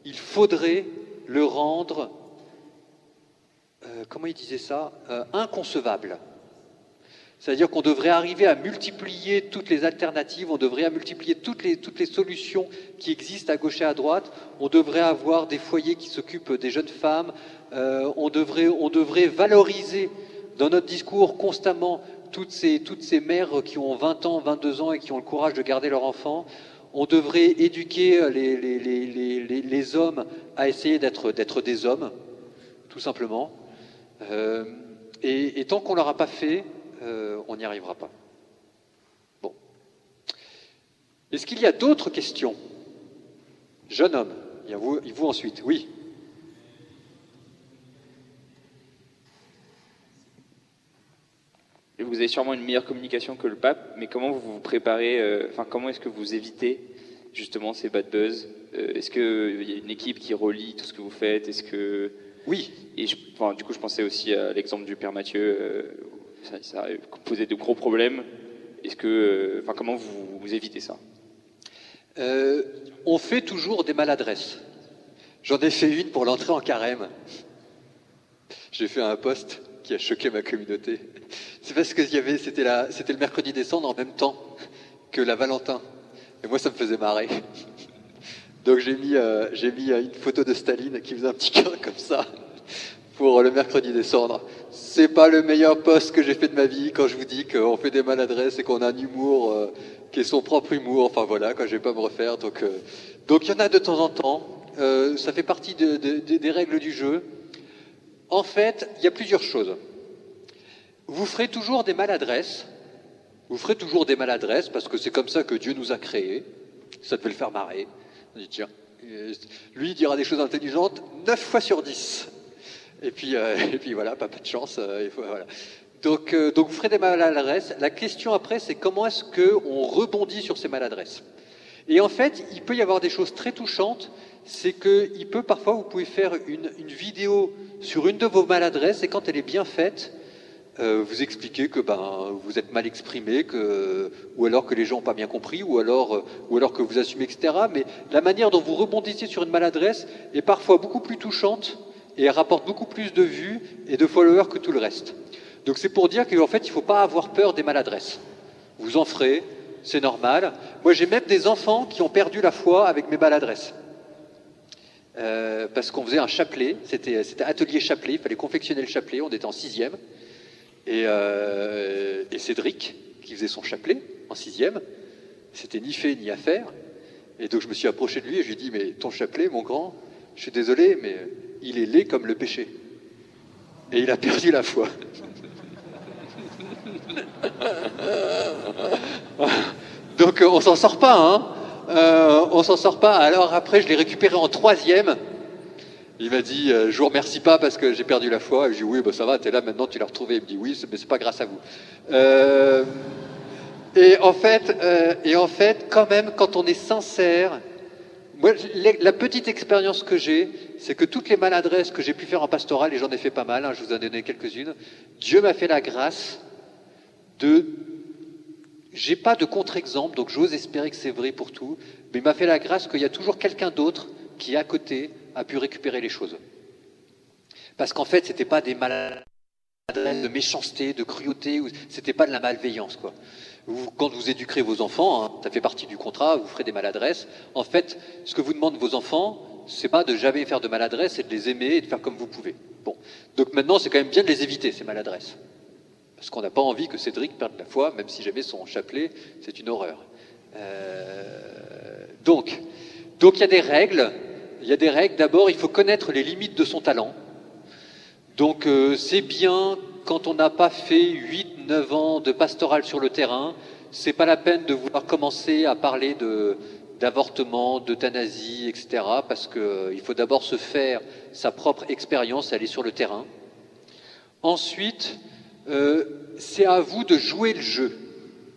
il faudrait le rendre, euh, comment il disait ça, Euh, inconcevable. C'est-à-dire qu'on devrait arriver à multiplier toutes les alternatives, on devrait multiplier toutes les, toutes les solutions qui existent à gauche et à droite, on devrait avoir des foyers qui s'occupent des jeunes femmes, euh, on, devrait, on devrait valoriser dans notre discours constamment toutes ces, toutes ces mères qui ont 20 ans, 22 ans et qui ont le courage de garder leur enfant. On devrait éduquer les, hommes à essayer d'être des hommes, tout simplement. Euh, et, tant qu'on ne l'aura pas fait, euh, on n'y arrivera pas. Bon. Est-ce qu'il y a d'autres questions? Jeune homme, il vous ensuite, oui. Vous avez sûrement une meilleure communication que le pape, mais comment vous vous préparez, euh, enfin comment est-ce que vous évitez justement ces bad buzz? Euh, Est-ce qu'il y a une équipe qui relie tout ce que vous faites? Est-ce que Oui. Et je, enfin, du coup, je pensais aussi à l'exemple du père Mathieu. euh, ça, ça posait de gros problèmes. Est-ce que, euh, enfin, comment vous, vous évitez ça? Euh, on fait toujours des maladresses. J'en ai fait une pour l'entrée en carême. J'ai fait un poste qui a choqué ma communauté. C'est parce que c'était, le mercredi décembre en même temps que la Valentin. Et moi, ça me faisait marrer. Donc j'ai mis, euh, mis euh, une photo de Staline qui faisait un petit cœur comme ça pour le mercredi décembre. C'est pas le meilleur poste que j'ai fait de ma vie quand je vous dis qu'on fait des maladresses et qu'on a un humour euh, qui est son propre humour. Enfin voilà, quand je vais pas me refaire. Donc donc il y en a de temps en temps. Ça fait partie de- de- de- des règles du jeu. En fait, il y a plusieurs choses. Vous ferez toujours des maladresses. Vous ferez toujours des maladresses parce que c'est comme ça que Dieu nous a créés. Ça devait le faire marrer. On dit, tiens, euh, lui il dira des choses intelligentes 9 fois sur 10. Et puis, euh, et puis voilà, pas, pas de chance. euh. Donc, donc vous ferez des maladresses. La question après, c'est comment est-ce qu'on rebondit sur ces maladresses? Et en fait, il peut y avoir des choses très touchantes. C'est que il peut parfois, vous pouvez faire une, vidéo sur une de vos maladresses et quand elle est bien faite, euh, vous expliquez que ben, vous êtes mal exprimé, que, ou alors que les gens n'ont pas bien compris, ou alors, euh, ou alors que vous assumez, etc. Mais la manière dont vous rebondissez sur une maladresse est parfois beaucoup plus touchante et elle rapporte beaucoup plus de vues et de followers que tout le reste. Donc c'est pour dire qu'en fait, il ne faut pas avoir peur des maladresses. Vous en ferez, c'est normal. Moi, j'ai même des enfants qui ont perdu la foi avec mes maladresses. Euh, parce qu'on faisait un chapelet, c'était atelier chapelet, il fallait confectionner le chapelet, on était en sixième. Et, euh, et Cédric, qui faisait son chapelet en sixième, c'était ni fait ni à faire. Et donc je me suis approché de lui et je lui ai dit, mais ton chapelet, mon grand, Je suis désolé, mais il est laid comme le péché. Et il a perdu la foi. Donc on s'en sort pas, hein euh, On s'en sort pas. Alors après, je l'ai récupéré en troisième. Il m'a dit, euh, je vous remercie pas parce que j'ai perdu la foi. Et je dis, oui, bah, ça va, tu es là maintenant, tu l'as retrouvé. Il me dit, oui, mais c'est pas grâce à vous. Euh, et, en fait, euh, et en fait, quand même, quand on est sincère, moi, la petite expérience que j'ai, c'est que toutes les maladresses que j'ai pu faire en pastoral, et j'en ai fait pas mal, hein, je vous en ai donné quelques-unes, Dieu m'a fait la grâce de j'ai pas de contre-exemple, donc j'ose espérer que c'est vrai pour tout, mais il m'a fait la grâce qu'il y a toujours quelqu'un d'autre qui, à côté, a pu récupérer les choses. Parce qu'en fait, c'était pas des maladresses de méchanceté, de cruauté, c'était pas de la malveillance, quoi. Quand vous éduquerez vos enfants, hein, ça fait partie du contrat, vous ferez des maladresses. En fait, ce que vous demandent vos enfants, c'est pas de jamais faire de maladresses, c'est de les aimer et de faire comme vous pouvez. Bon. Donc maintenant, c'est quand même bien de les éviter, ces maladresses. Parce qu'on n'a pas envie que Cédric perde la foi, même si jamais son chapelet, c'est une horreur. Euh, donc, donc il y a des règles. Il y a des règles. D'abord, il faut connaître les limites de son talent. Donc, euh, c'est bien quand on n'a pas fait 8, 9 ans de pastoral sur le terrain. C'est pas la peine de vouloir commencer à parler de d'avortement, d'euthanasie, etc. Parce qu'il euh, faut d'abord se faire sa propre expérience, aller sur le terrain. Ensuite, euh, c'est à vous de jouer le jeu.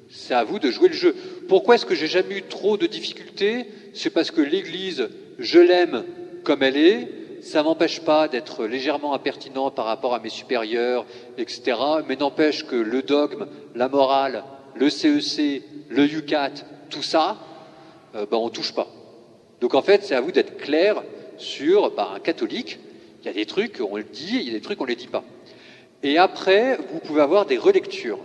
C'est à vous de jouer le jeu. Pourquoi est-ce que j'ai jamais eu trop de difficultés? C'est parce que l'Église, je l'aime comme elle est. Ça m'empêche pas d'être légèrement impertinent par rapport à mes supérieurs, etc. Mais n'empêche que le dogme, la morale, le CEC, le UCAT, tout ça, euh, ben, on touche pas. Donc en fait, c'est à vous d'être clair sur ben, un catholique. Il y a des trucs, on le dit, il y a des trucs, on ne les dit pas. Et après, vous pouvez avoir des relectures.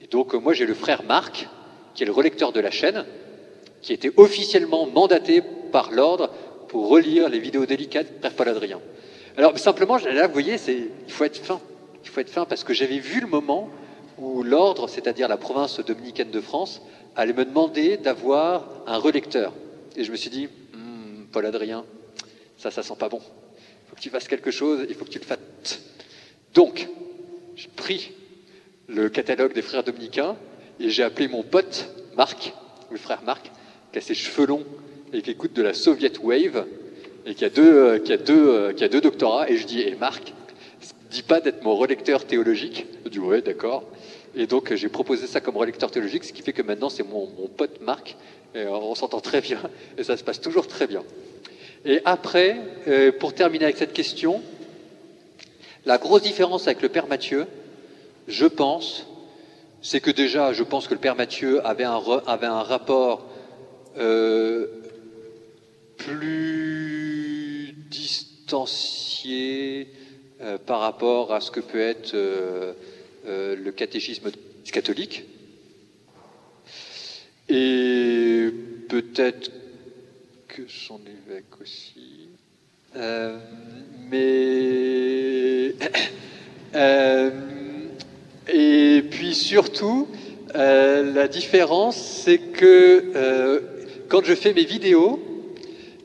Et donc, moi, j'ai le frère Marc, qui est le relecteur de la chaîne, qui été officiellement mandaté par l'ordre pour relire les vidéos délicates de Paul Adrien. Alors, simplement, là, vous voyez, il faut être fin. Il faut être fin parce que j'avais vu le moment où l'ordre, c'est-à-dire la province dominicaine de France, allait me demander d'avoir un relecteur. Et je me suis dit, hmm, Paul Adrien, ça, ça sent pas bon. Il faut que tu fasses quelque chose, il faut que tu le fasses. Donc, j'ai pris le catalogue des frères dominicains et j'ai appelé mon pote Marc, le frère Marc, qui a ses cheveux longs et qui écoute de la Soviet Wave et qui a deux, euh, euh, doctorats. Et je dis, hé hey Marc, dis pas d'être mon relecteur théologique. Il dit, ouais, d'accord. Et donc j'ai proposé ça comme relecteur théologique, ce qui fait que maintenant c'est mon, mon, pote Marc, et on s'entend très bien, et ça se passe toujours très bien. Et après, euh, pour terminer avec cette question, la grosse différence avec le Père Mathieu, je pense, c'est que déjà, je pense que le Père Mathieu avait un, rapport euh, plus distancié euh, par rapport à ce que peut être euh le catéchisme catholique. Et peut-être que son évêque aussi. Mais euh, et puis surtout, euh, la différence, c'est que euh, quand je fais mes vidéos,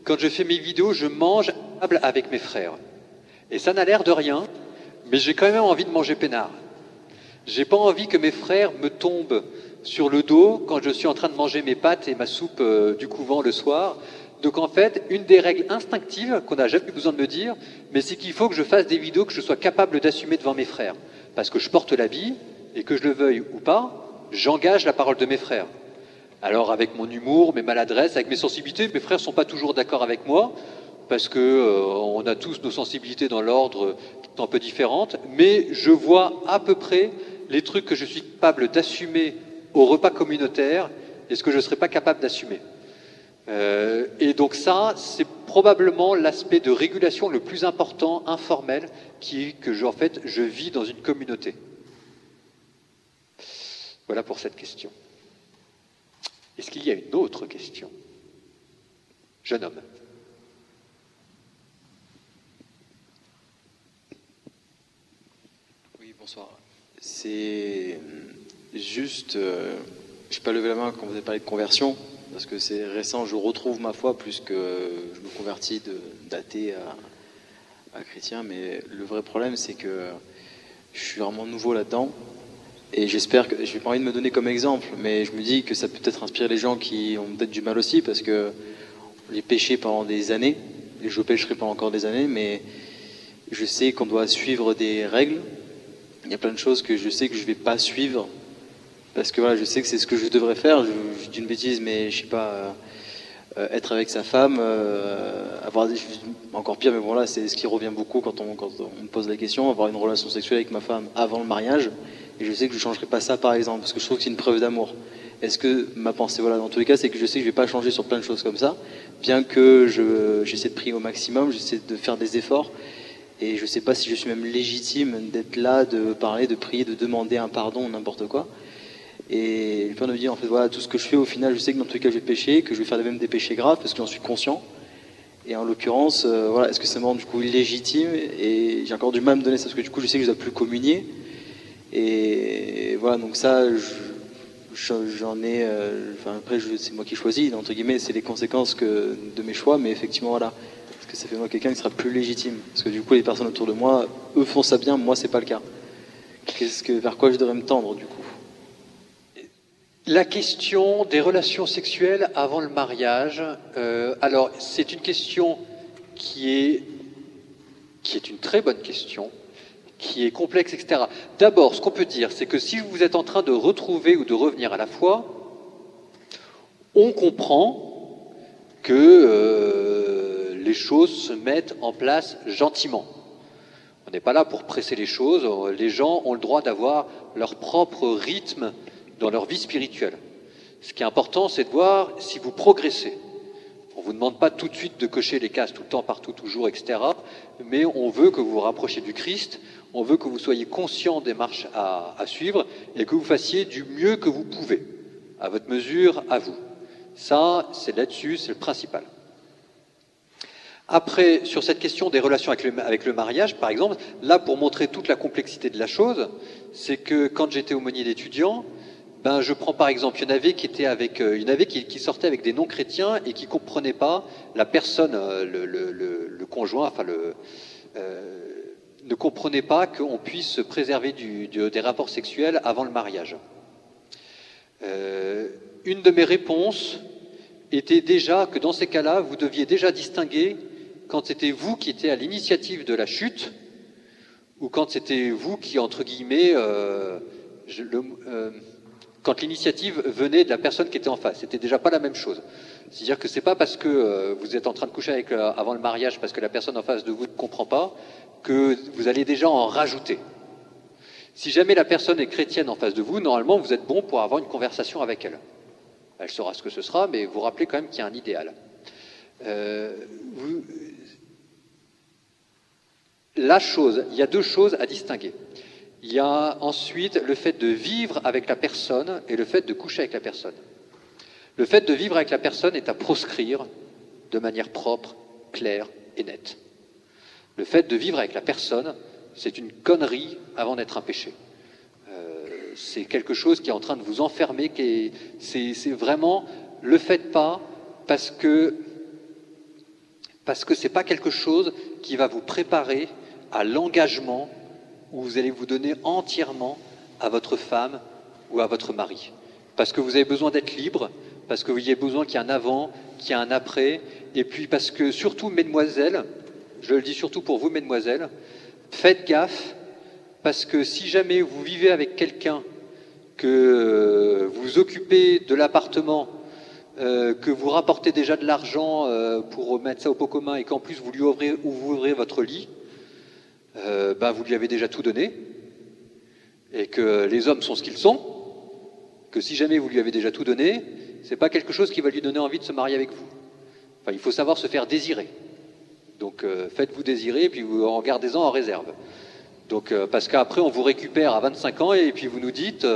quand je fais mes vidéos, je mange table avec mes frères. Et ça n'a l'air de rien, mais j'ai quand même envie de manger peinard. J'ai pas envie que mes frères me tombent sur le dos quand je suis en train de manger mes pâtes et ma soupe du couvent le soir. Donc en fait, une des règles instinctives qu'on n'a jamais eu besoin de me dire, mais c'est qu'il faut que je fasse des vidéos que je sois capable d'assumer devant mes frères. Parce que je porte l'habit, et que je le veuille ou pas, j'engage la parole de mes frères. Alors avec mon humour, mes maladresses, avec mes sensibilités, mes frères ne sont pas toujours d'accord avec moi, parce que euh, a tous nos sensibilités dans l'ordre un peu différentes, mais je vois à peu près les trucs que je suis capable d'assumer au repas communautaire et ce que je ne serais pas capable d'assumer. Euh, et donc ça, c'est probablement l'aspect de régulation le plus important, informel, qui est que je, en fait, je vis dans une communauté. Voilà pour cette question. Est-ce qu'il y a une autre question? Jeune homme. Oui, bonsoir. C'est juste, euh, je n'ai pas levé la main quand vous avez parlé de conversion, parce que c'est récent, je retrouve ma foi plus que je me convertis d'athée à, à chrétien. Mais le vrai problème, c'est que je suis vraiment nouveau là-dedans. Et j'espère que, je n'ai pas envie de me donner comme exemple, mais je me dis que ça peut peut-être inspirer les gens qui ont peut-être du mal aussi, parce que j'ai péché pendant des années, et je pécherai pendant encore des années, mais je sais qu'on doit suivre des règles. Il y a plein de choses que je sais que je ne vais pas suivre, parce que voilà, je sais que c'est ce que je devrais faire. Je, dis une bêtise, mais je sais pas, euh, être avec sa femme, euh, avoir encore pire, mais bon là, c'est ce qui revient beaucoup quand on, me pose la question, avoir une relation sexuelle avec ma femme avant le mariage. Et je sais que je changerai pas ça, par exemple, parce que je trouve que c'est une preuve d'amour. Est-ce que ma pensée, voilà, dans tous les cas, c'est que je sais que je vais pas changer sur plein de choses comme ça, bien que je, j'essaie de prier au maximum, j'essaie de faire des efforts, et je sais pas si je suis même légitime d'être là, de parler, de prier, de demander un pardon, n'importe quoi. Et le Père me dit, en fait, voilà, tout ce que je fais, au final, je sais que dans tous les cas, je vais pécher, que je vais faire même des péchés graves, parce que j'en suis conscient. Et en l'occurrence, euh, voilà, est-ce que ça me rend du coup illégitime Et j'ai encore du mal à me donner ça, parce que du coup, je sais que je dois plus communier. Et voilà, donc ça, je- je- j'en ai. euh, Enfin, après, je- c'est moi qui choisis, entre guillemets, c'est les conséquences que, de mes choix, mais effectivement, voilà. Parce que ça fait moi quelqu'un qui sera plus légitime. Parce que du coup, les personnes autour de moi, eux font ça bien, moi, c'est pas le cas. Qu'est-ce que, vers quoi je devrais me tendre, du coup? La question des relations sexuelles avant le mariage. euh, alors, c'est une question qui est, qui est une très bonne question, qui est complexe, etc. D'abord, ce qu'on peut dire, c'est que si vous êtes en train de retrouver ou de revenir à la foi, on comprend que euh, les choses se mettent en place gentiment. On n'est pas là pour presser les choses. Les gens ont le droit d'avoir leur propre rythme dans leur vie spirituelle. Ce qui est important, c'est de voir si vous progressez. On ne vous demande pas tout de suite de cocher les cases tout le temps, partout, toujours, etc. Mais on veut que vous vous rapprochiez du Christ, on veut que vous soyez conscient des marches à, suivre et que vous fassiez du mieux que vous pouvez, à votre mesure, à vous. Ça, c'est là-dessus, c'est le principal. Après, sur cette question des relations avec le, avec le mariage, par exemple, là, pour montrer toute la complexité de la chose, c'est que quand j'étais aumônier d'étudiants, ben, je prends par exemple, il y en avait qui étaient avec, euh, qui, sortaient avec des non-chrétiens et qui comprenaient pas la personne, euh, le, conjoint, enfin le, euh, ne comprenait pas qu'on puisse se préserver des rapports sexuels avant le mariage. Une de mes réponses était déjà que dans ces cas-là, vous deviez déjà distinguer quand c'était vous qui étiez à l'initiative de la chute ou quand c'était vous qui, entre guillemets, le- quand l'initiative venait de la personne qui était en face. C'était déjà pas la même chose. C'est-à-dire que c'est pas parce que euh, vous êtes en train de coucher avec, euh, avant le mariage parce que la personne en face de vous ne comprend pas que vous allez déjà en rajouter. Si jamais la personne est chrétienne en face de vous, normalement vous êtes bon pour avoir une conversation avec elle. Elle saura ce que ce sera, mais vous rappelez quand même qu'il y a un idéal. Euh, la chose, il y a deux choses à distinguer. Il y a ensuite le fait de vivre avec la personne et le fait de coucher avec la personne. Le fait de vivre avec la personne est à proscrire de manière propre, claire et nette. Le fait de vivre avec la personne, c'est une connerie avant d'être un péché. Euh, c'est quelque chose qui est en train de vous enfermer, c'est vraiment le faites pas parce que parce que c'est pas quelque chose qui va vous préparer à l'engagement où vous allez vous donner entièrement à votre femme ou à votre mari. Parce que vous avez besoin d'être libre, parce que vous avez besoin qu'il y ait un avant, qu'il y ait un après, et puis parce que surtout, mesdemoiselles, je le dis surtout pour vous, mesdemoiselles, faites gaffe, parce que si jamais vous vivez avec quelqu'un, que vous occupez de l'appartement, euh, que vous rapportez déjà de l'argent euh, pour mettre ça au pot commun et qu'en plus vous lui ouvrez, ou vous ouvrez votre lit, ben, vous lui avez déjà tout donné, et que les hommes sont ce qu'ils sont, que si jamais vous lui avez déjà tout donné, c'est pas quelque chose qui va lui donner envie de se marier avec vous. Enfin, il faut savoir se faire désirer. Donc euh, faites-vous désirer, puis vous en gardez-en en réserve. Donc, euh, parce qu'après, on vous récupère à 25 ans et puis vous nous dites,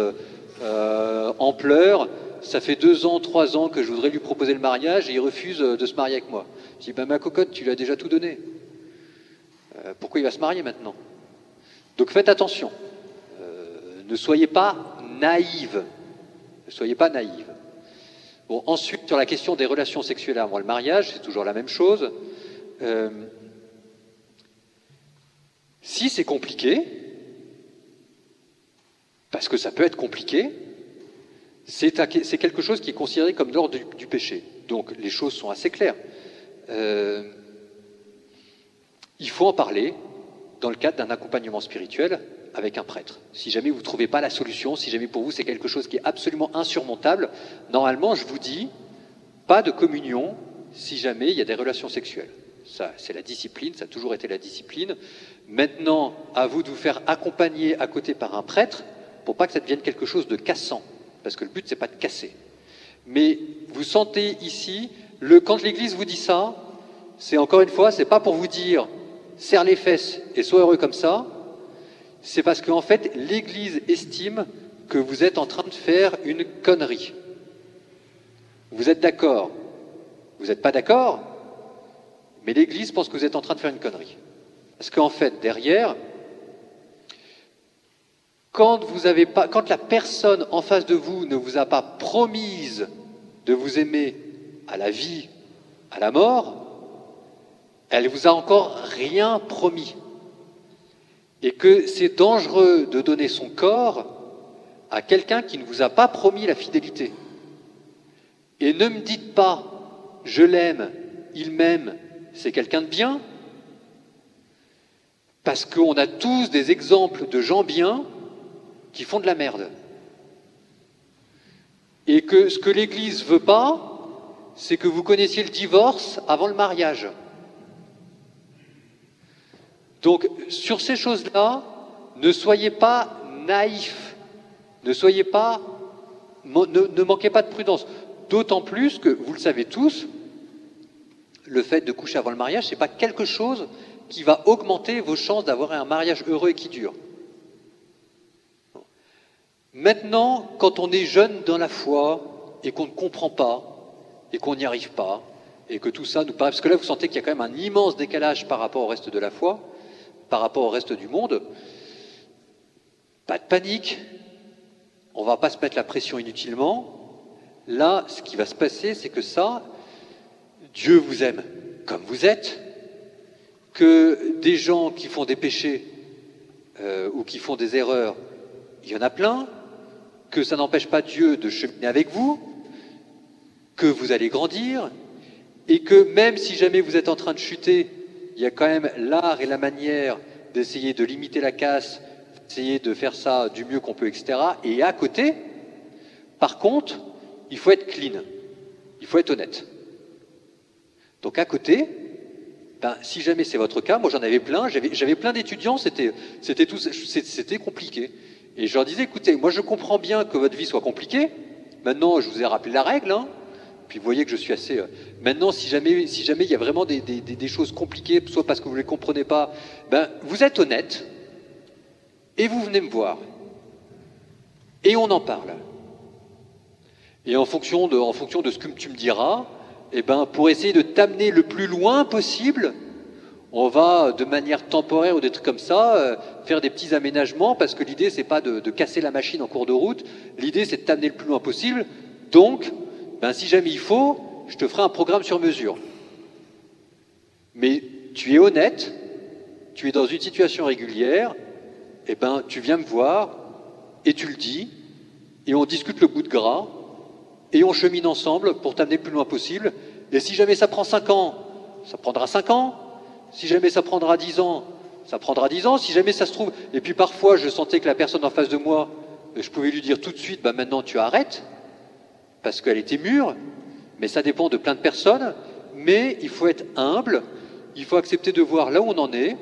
en pleurs, ça fait deux ans, trois ans que je voudrais lui proposer le mariage et il refuse de se marier avec moi. Je dis, ben ma cocotte, tu lui as déjà tout donné. Euh, pourquoi il va se marier maintenant? Donc faites attention. Euh, ne soyez pas naïve. Ne soyez pas naïve. Bon, ensuite, sur la question des relations sexuelles avant le mariage, c'est toujours la même chose. Euh, si c'est compliqué, parce que ça peut être compliqué, c'est quelque chose qui est considéré comme l'ordre du, péché. Donc les choses sont assez claires. Il faut en parler dans le cadre d'un accompagnement spirituel avec un prêtre. Si jamais vous ne trouvez pas la solution, si jamais pour vous c'est quelque chose qui est absolument insurmontable, normalement je vous dis, pas de communion si jamais il y a des relations sexuelles. Ça, c'est la discipline, ça a toujours été la discipline. Maintenant, à vous de vous faire accompagner à côté par un prêtre pour pas que ça devienne quelque chose de cassant, parce que le but c'est pas de casser. Mais vous sentez ici, quand l'Église vous dit ça, c'est encore une fois, c'est pas pour vous dire serre les fesses et sois heureux comme ça, c'est parce qu'en fait, l'Église estime que vous êtes en train de faire une connerie. Vous êtes d'accord? Vous n'êtes pas d'accord? Mais l'Église pense que vous êtes en train de faire une connerie. Parce qu'en fait, derrière, quand, vous avez pas, quand la personne en face de vous ne vous a pas promise de vous aimer à la vie, à la mort, elle vous a encore rien promis et que c'est dangereux de donner son corps à quelqu'un qui ne vous a pas promis la fidélité. Et ne me dites pas, je l'aime, il m'aime, c'est quelqu'un de bien, parce qu'on a tous des exemples de gens bien qui font de la merde. Et que ce que l'Église veut pas, c'est que vous connaissiez le divorce avant le mariage. Donc, sur ces choses-là, ne soyez pas naïfs, ne soyez pas, ne, manquez pas de prudence. D'autant plus que, vous le savez tous, le fait de coucher avant le mariage, ce n'est pas quelque chose qui va augmenter vos chances d'avoir un mariage heureux et qui dure. Maintenant, quand on est jeune dans la foi et qu'on ne comprend pas et qu'on n'y arrive pas et que tout ça nous paraît, parce que là vous sentez qu'il y a quand même un immense décalage par rapport au reste de la foi, par rapport au reste du monde, pas de panique, on ne va pas se mettre la pression inutilement. Là, ce qui va se passer, c'est que ça, Dieu vous aime comme vous êtes, que des gens qui font des péchés euh, ou qui font des erreurs, il y en a plein, que ça n'empêche pas Dieu de cheminer avec vous, que vous allez grandir, et que même si jamais vous êtes en train de chuter, il y a quand même l'art et la manière d'essayer de limiter la casse, d'essayer de faire ça du mieux qu'on peut, etc. Et à côté, par contre, il faut être clean, il faut être honnête. Donc à côté, ben, si jamais c'est votre cas, moi j'en avais plein, j'avais plein d'étudiants, c'était compliqué. Et je leur disais, écoutez, moi je comprends bien que votre vie soit compliquée, maintenant je vous ai rappelé la règle, hein, puis vous voyez que je suis assez. Euh, maintenant, si jamais, si jamais il y a vraiment des, choses compliquées, soit parce que vous ne les comprenez pas, ben, vous êtes honnête et vous venez me voir. Et on en parle. Et en fonction de, en fonction de ce que tu me diras, eh ben, pour essayer de t'amener le plus loin possible, on va de manière temporaire ou des trucs comme ça euh, faire des petits aménagements parce que l'idée c'est pas de, de, casser la machine en cours de route, l'idée c'est de t'amener le plus loin possible. Donc ben, si jamais il faut, je te ferai un programme sur mesure. Mais tu es honnête, tu es dans une situation régulière, et eh ben, tu viens me voir et tu le dis, et on discute le bout de gras, et on chemine ensemble pour t'amener plus loin possible. Et si jamais ça prend 5 ans, ça prendra 5 ans. Si jamais ça prendra 10 ans, ça prendra 10 ans. Si jamais ça se trouve. Et puis parfois, je sentais que la personne en face de moi, je pouvais lui dire tout de suite, bah maintenant tu arrêtes parce qu'elle était mûre, mais ça dépend de plein de personnes. Mais il faut être humble, il faut accepter de voir là où on en est.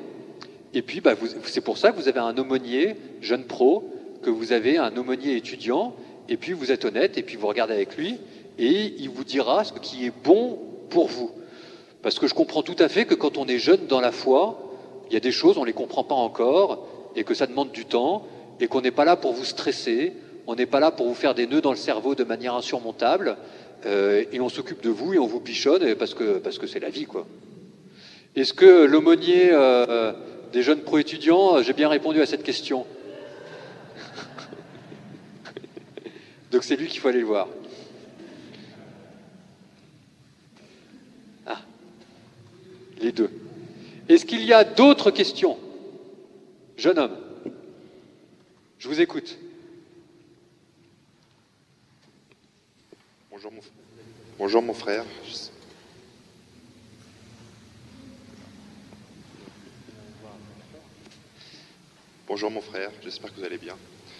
Et puis, bah, c'est pour ça que vous avez un aumônier jeune pro, que vous avez un aumônier étudiant, et puis vous êtes honnête, et puis vous regardez avec lui, et il vous dira ce qui est bon pour vous. Parce que je comprends tout à fait que quand on est jeune dans la foi, il y a des choses, on ne les comprend pas encore, et que ça demande du temps, et qu'on n'est pas là pour vous stresser, on n'est pas là pour vous faire des nœuds dans le cerveau de manière insurmontable. Euh, et on s'occupe de vous et on vous pichonne parce que c'est la vie, quoi. Est-ce que l'aumônier euh, des jeunes pro-étudiants, euh, j'ai bien répondu à cette question? Donc c'est lui qu'il faut aller le voir. Ah, les deux. Est-ce qu'il y a d'autres questions? Jeune homme, je vous écoute. Bonjour mon, Bonjour mon frère. Bonjour mon frère, j'espère que vous allez bien.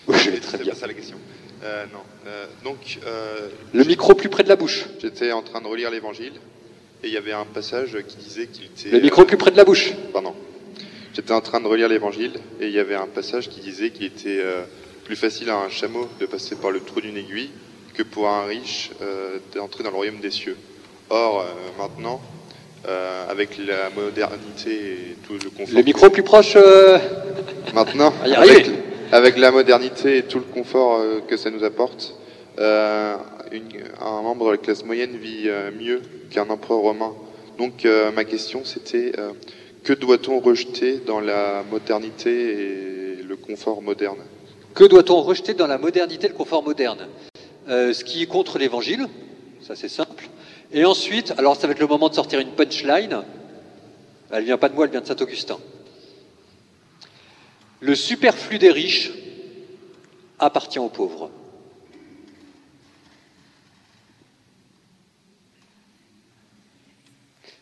Oui, je vais très bien. C'est ça la question. Euh, non. Euh, donc. euh, Le micro plus près de la bouche. J'étais en train de relire l'Évangile et il y avait un passage qui disait qu'il était. Le micro plus près de la bouche. Pardon. J'étais en train de relire l'Évangile et il y avait un passage qui disait qu'il était plus facile à un chameau de passer par le trou d'une aiguille que pour un riche euh, d'entrer dans le royaume des cieux. Or, euh, maintenant, euh, avec la modernité et tout le confort. Le micro plus proche. Maintenant, avec, avec la modernité et tout le confort que ça nous apporte, une- un membre de la classe moyenne vit mieux qu'un empereur romain. Donc ma question c'était que doit-on rejeter dans la modernité et le confort moderne? Que doit-on rejeter dans la modernité et le confort moderne? Euh, Ce qui est contre l'évangile, ça c'est simple. Et ensuite, alors ça va être le moment de sortir une punchline. Elle vient pas de moi, elle vient de Saint-Augustin. Le superflu des riches appartient aux pauvres.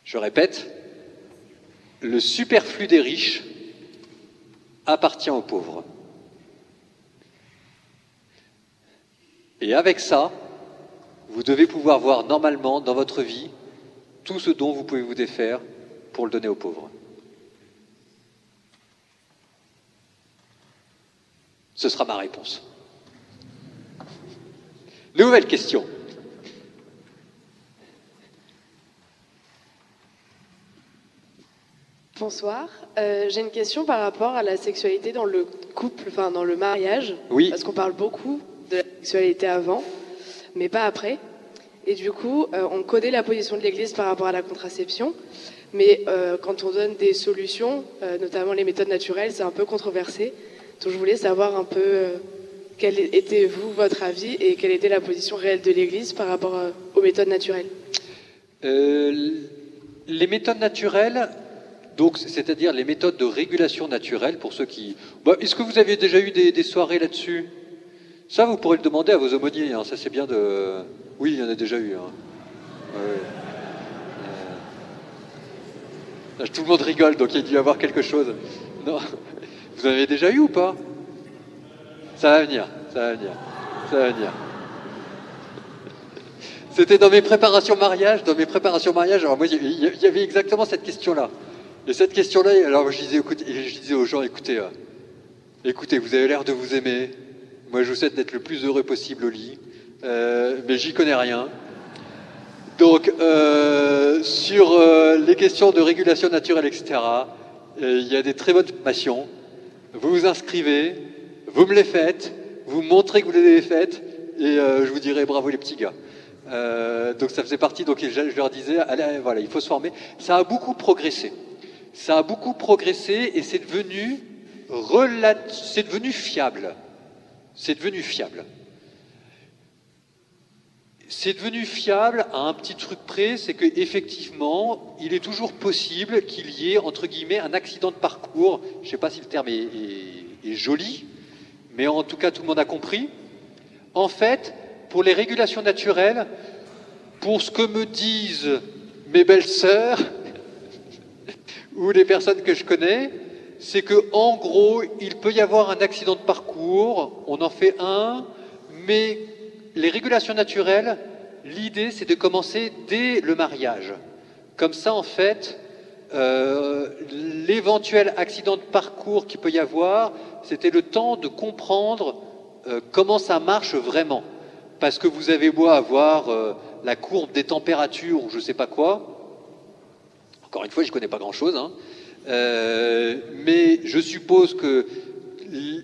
Je répète, le superflu des riches appartient aux pauvres. Et avec ça, vous devez pouvoir voir normalement dans votre vie tout ce dont vous pouvez vous défaire pour le donner aux pauvres. Ce sera ma réponse. Nouvelle question. Bonsoir. Euh, J'ai une question par rapport à la sexualité dans le couple, enfin dans le mariage. Oui. Parce qu'on parle beaucoup sexualité avant, mais pas après. Et du coup, euh, on connaît la position de l'Église par rapport à la contraception, mais euh, quand on donne des solutions, euh, notamment les méthodes naturelles, c'est un peu controversé. Donc je voulais savoir un peu quel était vous votre avis et quelle était la position réelle de l'Église par rapport aux méthodes naturelles. Les méthodes naturelles, donc c'est-à-dire les méthodes de régulation naturelle pour ceux qui. Bah, Est-ce que vous avez déjà eu des soirées là-dessus? Ça, vous pourrez le demander à vos aumôniers. hein, Ça, c'est bien de. Oui, il y en a déjà eu. hein. Euh, Tout le monde rigole, donc il y a dû y avoir quelque chose. Non. Vous en avez déjà eu ou pas? Ça va venir, ça va venir, ça va venir. C'était dans mes préparations mariage, dans mes préparations mariage, alors moi il y- avait exactement cette question-là. Et cette question-là, alors je disais, écoute, je disais aux gens, écoutez, euh, écoutez, vous avez l'air de vous aimer. Moi, je vous souhaite d'être le plus heureux possible au lit, Euh, mais j'y connais rien. Donc, euh, sur euh, les questions de régulation naturelle, etc., il y a des très bonnes formations. Vous vous inscrivez, vous me les faites, vous montrez que vous les avez faites, et je vous dirai bravo les petits gars. Donc ça faisait partie, donc je, leur disais, allez, voilà, il faut se former. Ça a beaucoup progressé. Ça a beaucoup progressé et c'est devenu, c'est devenu fiable. C'est devenu fiable. C'est devenu fiable à un petit truc près, c'est que effectivement, il est toujours possible qu'il y ait entre guillemets un accident de parcours. Je ne sais pas si le terme est, est- est joli, mais en tout cas tout le monde a compris. En fait, pour les régulations naturelles, pour ce que me disent mes belles sœurs ou les personnes que je connais, c'est que en gros, il peut y avoir un accident de parcours, on en fait un, mais les régulations naturelles, l'idée c'est de commencer dès le mariage. Comme ça, en fait, euh, l'éventuel accident de parcours qu'il peut y avoir, c'était le temps de comprendre euh, comment ça marche vraiment. Parce que vous avez beau avoir euh, la courbe des températures ou je sais pas quoi, encore une fois, je connais pas grand-chose, hein. Euh, mais je suppose que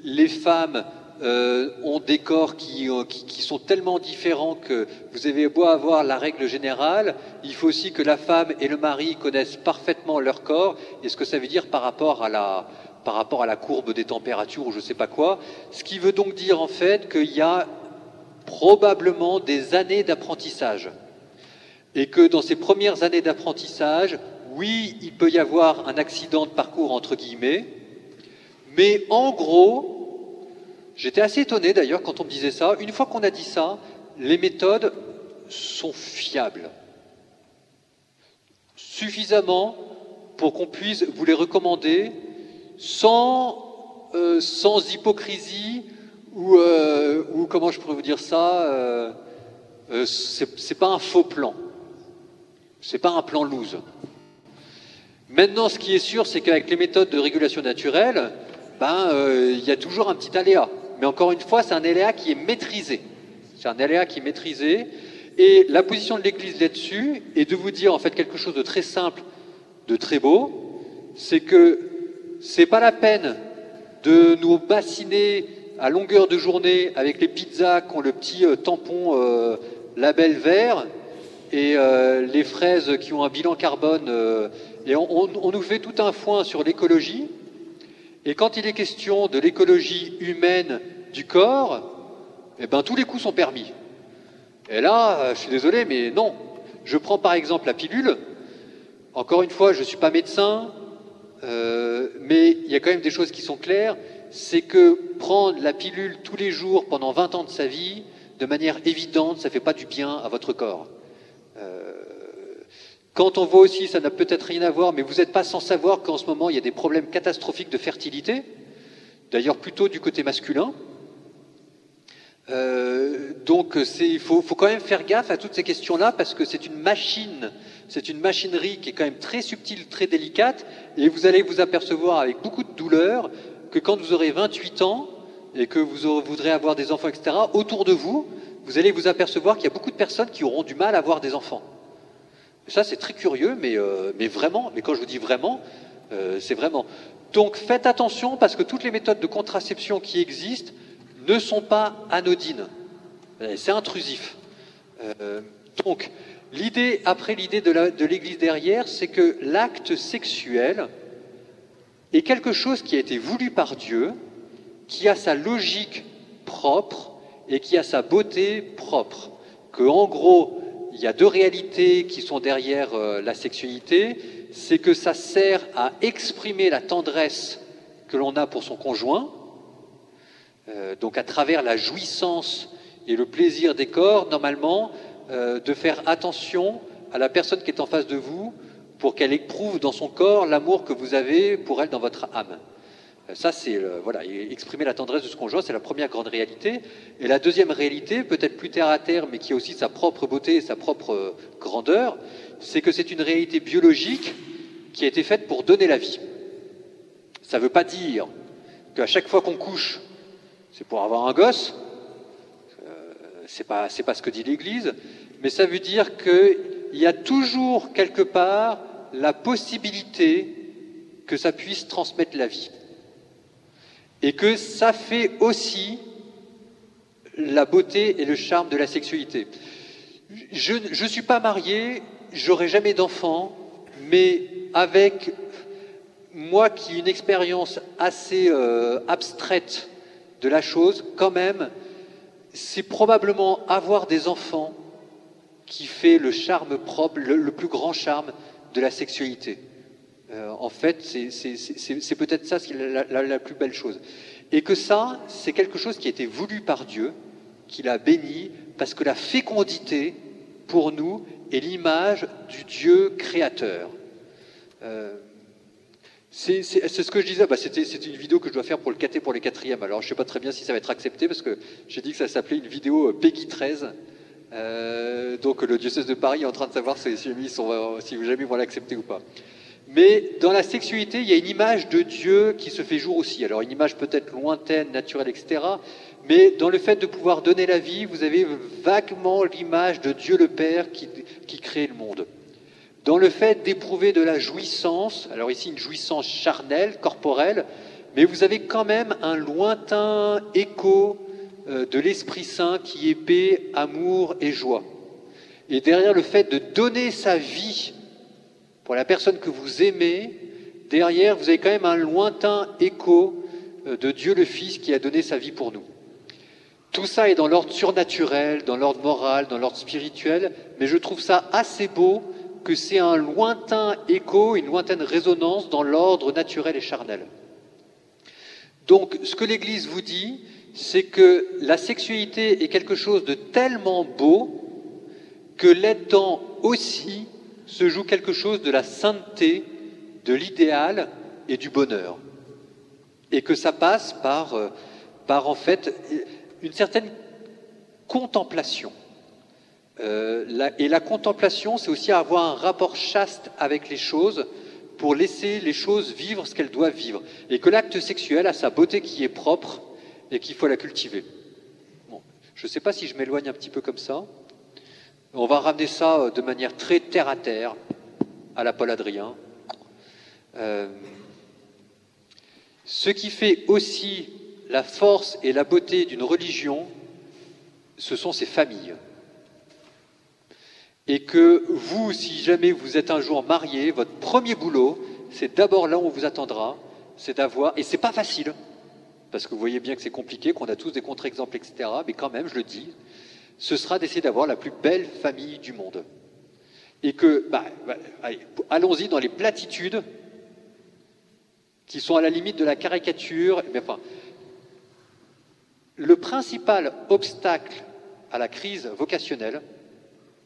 les femmes euh, ont des corps qui, euh, qui- qui sont tellement différents que vous avez beau avoir la règle générale, il faut aussi que la femme et le mari connaissent parfaitement leur corps et ce que ça veut dire par rapport à la, par rapport à la courbe des températures ou je sais pas quoi. Ce qui veut donc dire en fait qu'il y a probablement des années d'apprentissage et que dans ces premières années d'apprentissage, oui, il peut y avoir un accident de parcours entre guillemets, mais en gros, j'étais assez étonné d'ailleurs quand on me disait ça. Une fois qu'on a dit ça, les méthodes sont fiables. Suffisamment pour qu'on puisse vous les recommander sans, euh, hypocrisie ou, euh, ou, comment je pourrais vous dire ça, euh, euh c'est pas un faux plan. C'est pas un plan loose. Maintenant, ce qui est sûr, c'est qu'avec les méthodes de régulation naturelle, ben, euh, il y a toujours un petit aléa. Mais encore une fois, c'est un aléa qui est maîtrisé. C'est un aléa qui est maîtrisé. Et la position de l'Église là-dessus est de vous dire en fait quelque chose de très simple, de très beau, c'est que c'est pas la peine de nous bassiner à longueur de journée avec les pizzas qui ont le petit euh, tampon euh, label vert et les fraises qui ont un bilan carbone. Et on, nous fait tout un foin sur l'écologie. Et quand il est question de l'écologie humaine du corps, eh ben, tous les coups sont permis. Et là, euh, je suis désolé, mais non. Je prends par exemple la pilule. Encore une fois, je ne suis pas médecin, euh, mais il y a quand même des choses qui sont claires. C'est que prendre la pilule tous les jours pendant 20 ans de sa vie, de manière évidente, ça ne fait pas du bien à votre corps. Euh, quand on voit aussi, ça n'a peut-être rien à voir, mais vous n'êtes pas sans savoir qu'en ce moment, il y a des problèmes catastrophiques de fertilité, d'ailleurs plutôt du côté masculin. Euh, donc il faut, quand même faire gaffe à toutes ces questions-là parce que c'est une machine, c'est une machinerie qui est quand même très subtile, très délicate, et vous allez vous apercevoir avec beaucoup de douleur que quand vous aurez 28 ans et que vous voudrez avoir des enfants, etc., autour de vous, vous allez vous apercevoir qu'il y a beaucoup de personnes qui auront du mal à avoir des enfants. Ça, c'est très curieux, mais, euh, mais vraiment, mais quand je vous dis vraiment, euh, c'est vraiment. Donc faites attention parce que toutes les méthodes de contraception qui existent ne sont pas anodines. C'est intrusif. Euh, donc, l'idée, après l'idée de l'Église derrière, c'est que l'acte sexuel est quelque chose qui a été voulu par Dieu, qui a sa logique propre et qui a sa beauté propre. Que, en gros, il y a deux réalités qui sont derrière euh, la sexualité. C'est que ça sert à exprimer la tendresse que l'on a pour son conjoint, euh, donc à travers la jouissance et le plaisir des corps, normalement, euh, de faire attention à la personne qui est en face de vous pour qu'elle éprouve dans son corps l'amour que vous avez pour elle dans votre âme. Euh, ça, c'est voilà, exprimer la tendresse de ce conjoint, c'est la première grande réalité. Et la deuxième réalité, peut-être plus terre à terre, mais qui a aussi sa propre beauté et sa propre euh, grandeur, c'est que c'est une réalité biologique qui a été faite pour donner la vie. Ça ne veut pas dire qu'à chaque fois qu'on couche, c'est pour avoir un gosse. Euh, c'est pas c'est pas ce que dit l'Église, mais ça veut dire qu'il y a toujours quelque part la possibilité que ça puisse transmettre la vie et que ça fait aussi la beauté et le charme de la sexualité. Je ne suis pas marié, j'aurai jamais d'enfant, mais avec moi qui ai une expérience assez euh, abstraite de la chose, quand même, c'est probablement avoir des enfants qui fait le charme propre, le, le plus grand charme de la sexualité. Euh, en fait, c'est peut-être ça la, la, plus belle chose. Et que ça, c'est quelque chose qui a été voulu par Dieu, qu'il a béni, parce que la fécondité, pour nous, est l'image du Dieu créateur. Euh, c'est ce que je disais, bah, c'était une vidéo que je dois faire pour le KT pour les quatrièmes. Alors je ne sais pas très bien si ça va être accepté, parce que j'ai dit que ça s'appelait une vidéo Peggy 13. Euh, donc le diocèse de Paris est en train de savoir si, si, si jamais ils vont l'accepter ou pas. Mais dans la sexualité, il y a une image de Dieu qui se fait jour aussi. Alors une image peut-être lointaine, naturelle, etc. Mais dans le fait de pouvoir donner la vie, vous avez vaguement l'image de Dieu le Père qui, crée le monde. Dans le fait d'éprouver de la jouissance, alors ici une jouissance charnelle, corporelle, mais vous avez quand même un lointain écho euh, de l'Esprit Saint qui est amour et joie. Et derrière le fait de donner sa vie pour la personne que vous aimez, derrière, vous avez quand même un lointain écho euh, de Dieu le Fils qui a donné sa vie pour nous. Tout ça est dans l'ordre surnaturel, dans l'ordre moral, dans l'ordre spirituel, mais je trouve ça assez beau que c'est un lointain écho, une lointaine résonance dans l'ordre naturel et charnel. Donc, ce que l'Église vous dit, c'est que la sexualité est quelque chose de tellement beau que là-dedans aussi se joue quelque chose de la sainteté, de l'idéal et du bonheur. Et que ça passe par, euh, par en fait une certaine contemplation. Euh, et la contemplation, c'est aussi avoir un rapport chaste avec les choses pour laisser les choses vivre ce qu'elles doivent vivre. Et que l'acte sexuel a sa beauté qui est propre et qu'il faut la cultiver. Bon, je ne sais pas si je m'éloigne un petit peu comme ça. On va ramener ça euh, de manière très terre à terre, à la Paul Adrien. Euh, ce qui fait aussi la force et la beauté d'une religion, ce sont ses familles. Et que vous, si jamais vous êtes un jour marié, votre premier boulot, c'est d'abord là où on vous attendra, c'est d'avoir, et c'est pas facile, parce que vous voyez bien que c'est compliqué, qu'on a tous des contre-exemples, etc., mais quand même, je le dis, ce sera d'essayer d'avoir la plus belle famille du monde. Et que, bah, bah allons-y dans les platitudes qui sont à la limite de la caricature, le principal obstacle à la crise vocationnelle,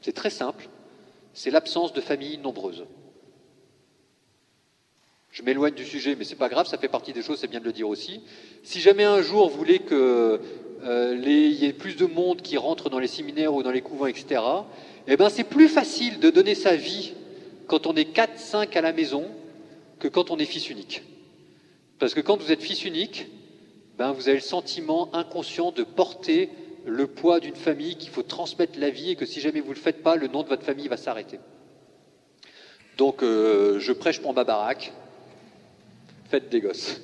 c'est très simple, c'est l'absence de familles nombreuses. Je m'éloigne du sujet, mais c'est pas grave, ça fait partie des choses, c'est bien de le dire aussi. Si jamais un jour vous voulez qu'il euh, y ait plus de monde qui rentre dans les séminaires ou dans les couvents, etc., eh ben c'est plus facile de donner sa vie quand on est 4, 5 à la maison que quand on est fils unique. Parce que quand vous êtes fils unique, ben vous avez le sentiment inconscient de porter le poids d'une famille, qu'il faut transmettre la vie et que si jamais vous ne le faites pas, le nom de votre famille va s'arrêter. Donc euh, je prêche pour ma baraque. Faites des gosses.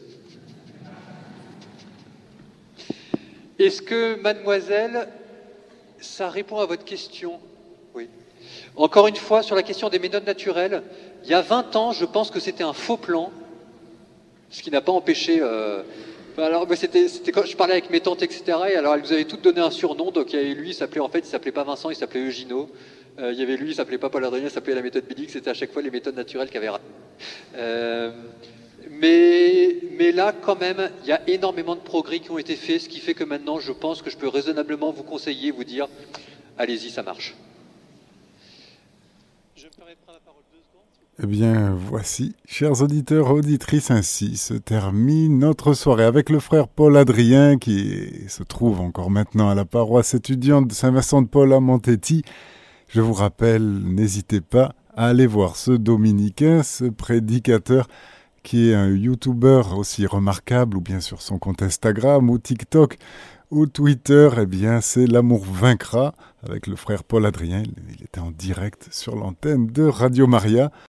Est-ce que, mademoiselle, ça répond à votre question? Oui. Encore une fois, sur la question des méthodes naturelles, il y a 20 ans, je pense que c'était un faux plan, ce qui n'a pas empêché. Euh, alors, c'était, quand je parlais avec mes tantes, etc. Et alors, elles nous avaient toutes donné un surnom. Donc, il y avait lui, il s'appelait en fait, il s'appelait pas Vincent, il s'appelait Eugino. Euh, il y avait lui, il s'appelait pas Paul Adrien, il s'appelait la méthode Bilix. C'était à chaque fois les méthodes naturelles qui avaient. Euh, mais, mais là, quand même, il y a énormément de progrès qui ont été faits, ce qui fait que maintenant, je pense que je peux raisonnablement vous conseiller, vous dire, allez-y, ça marche. Je prendre la parole deux secondes. Eh bien, voici, chers auditeurs, auditrices, ainsi se termine notre soirée avec le frère Paul Adrien, qui se trouve encore maintenant à la paroisse étudiante de Saint-Vincent-de-Paul à Montetti. Je vous rappelle, n'hésitez pas à aller voir ce dominicain, ce prédicateur, qui est un YouTuber aussi remarquable, ou bien sur son compte Instagram ou TikTok ou Twitter, eh bien c'est L'amour vaincra avec le frère Paul Adrien. Il était en direct sur l'antenne de Radio Maria.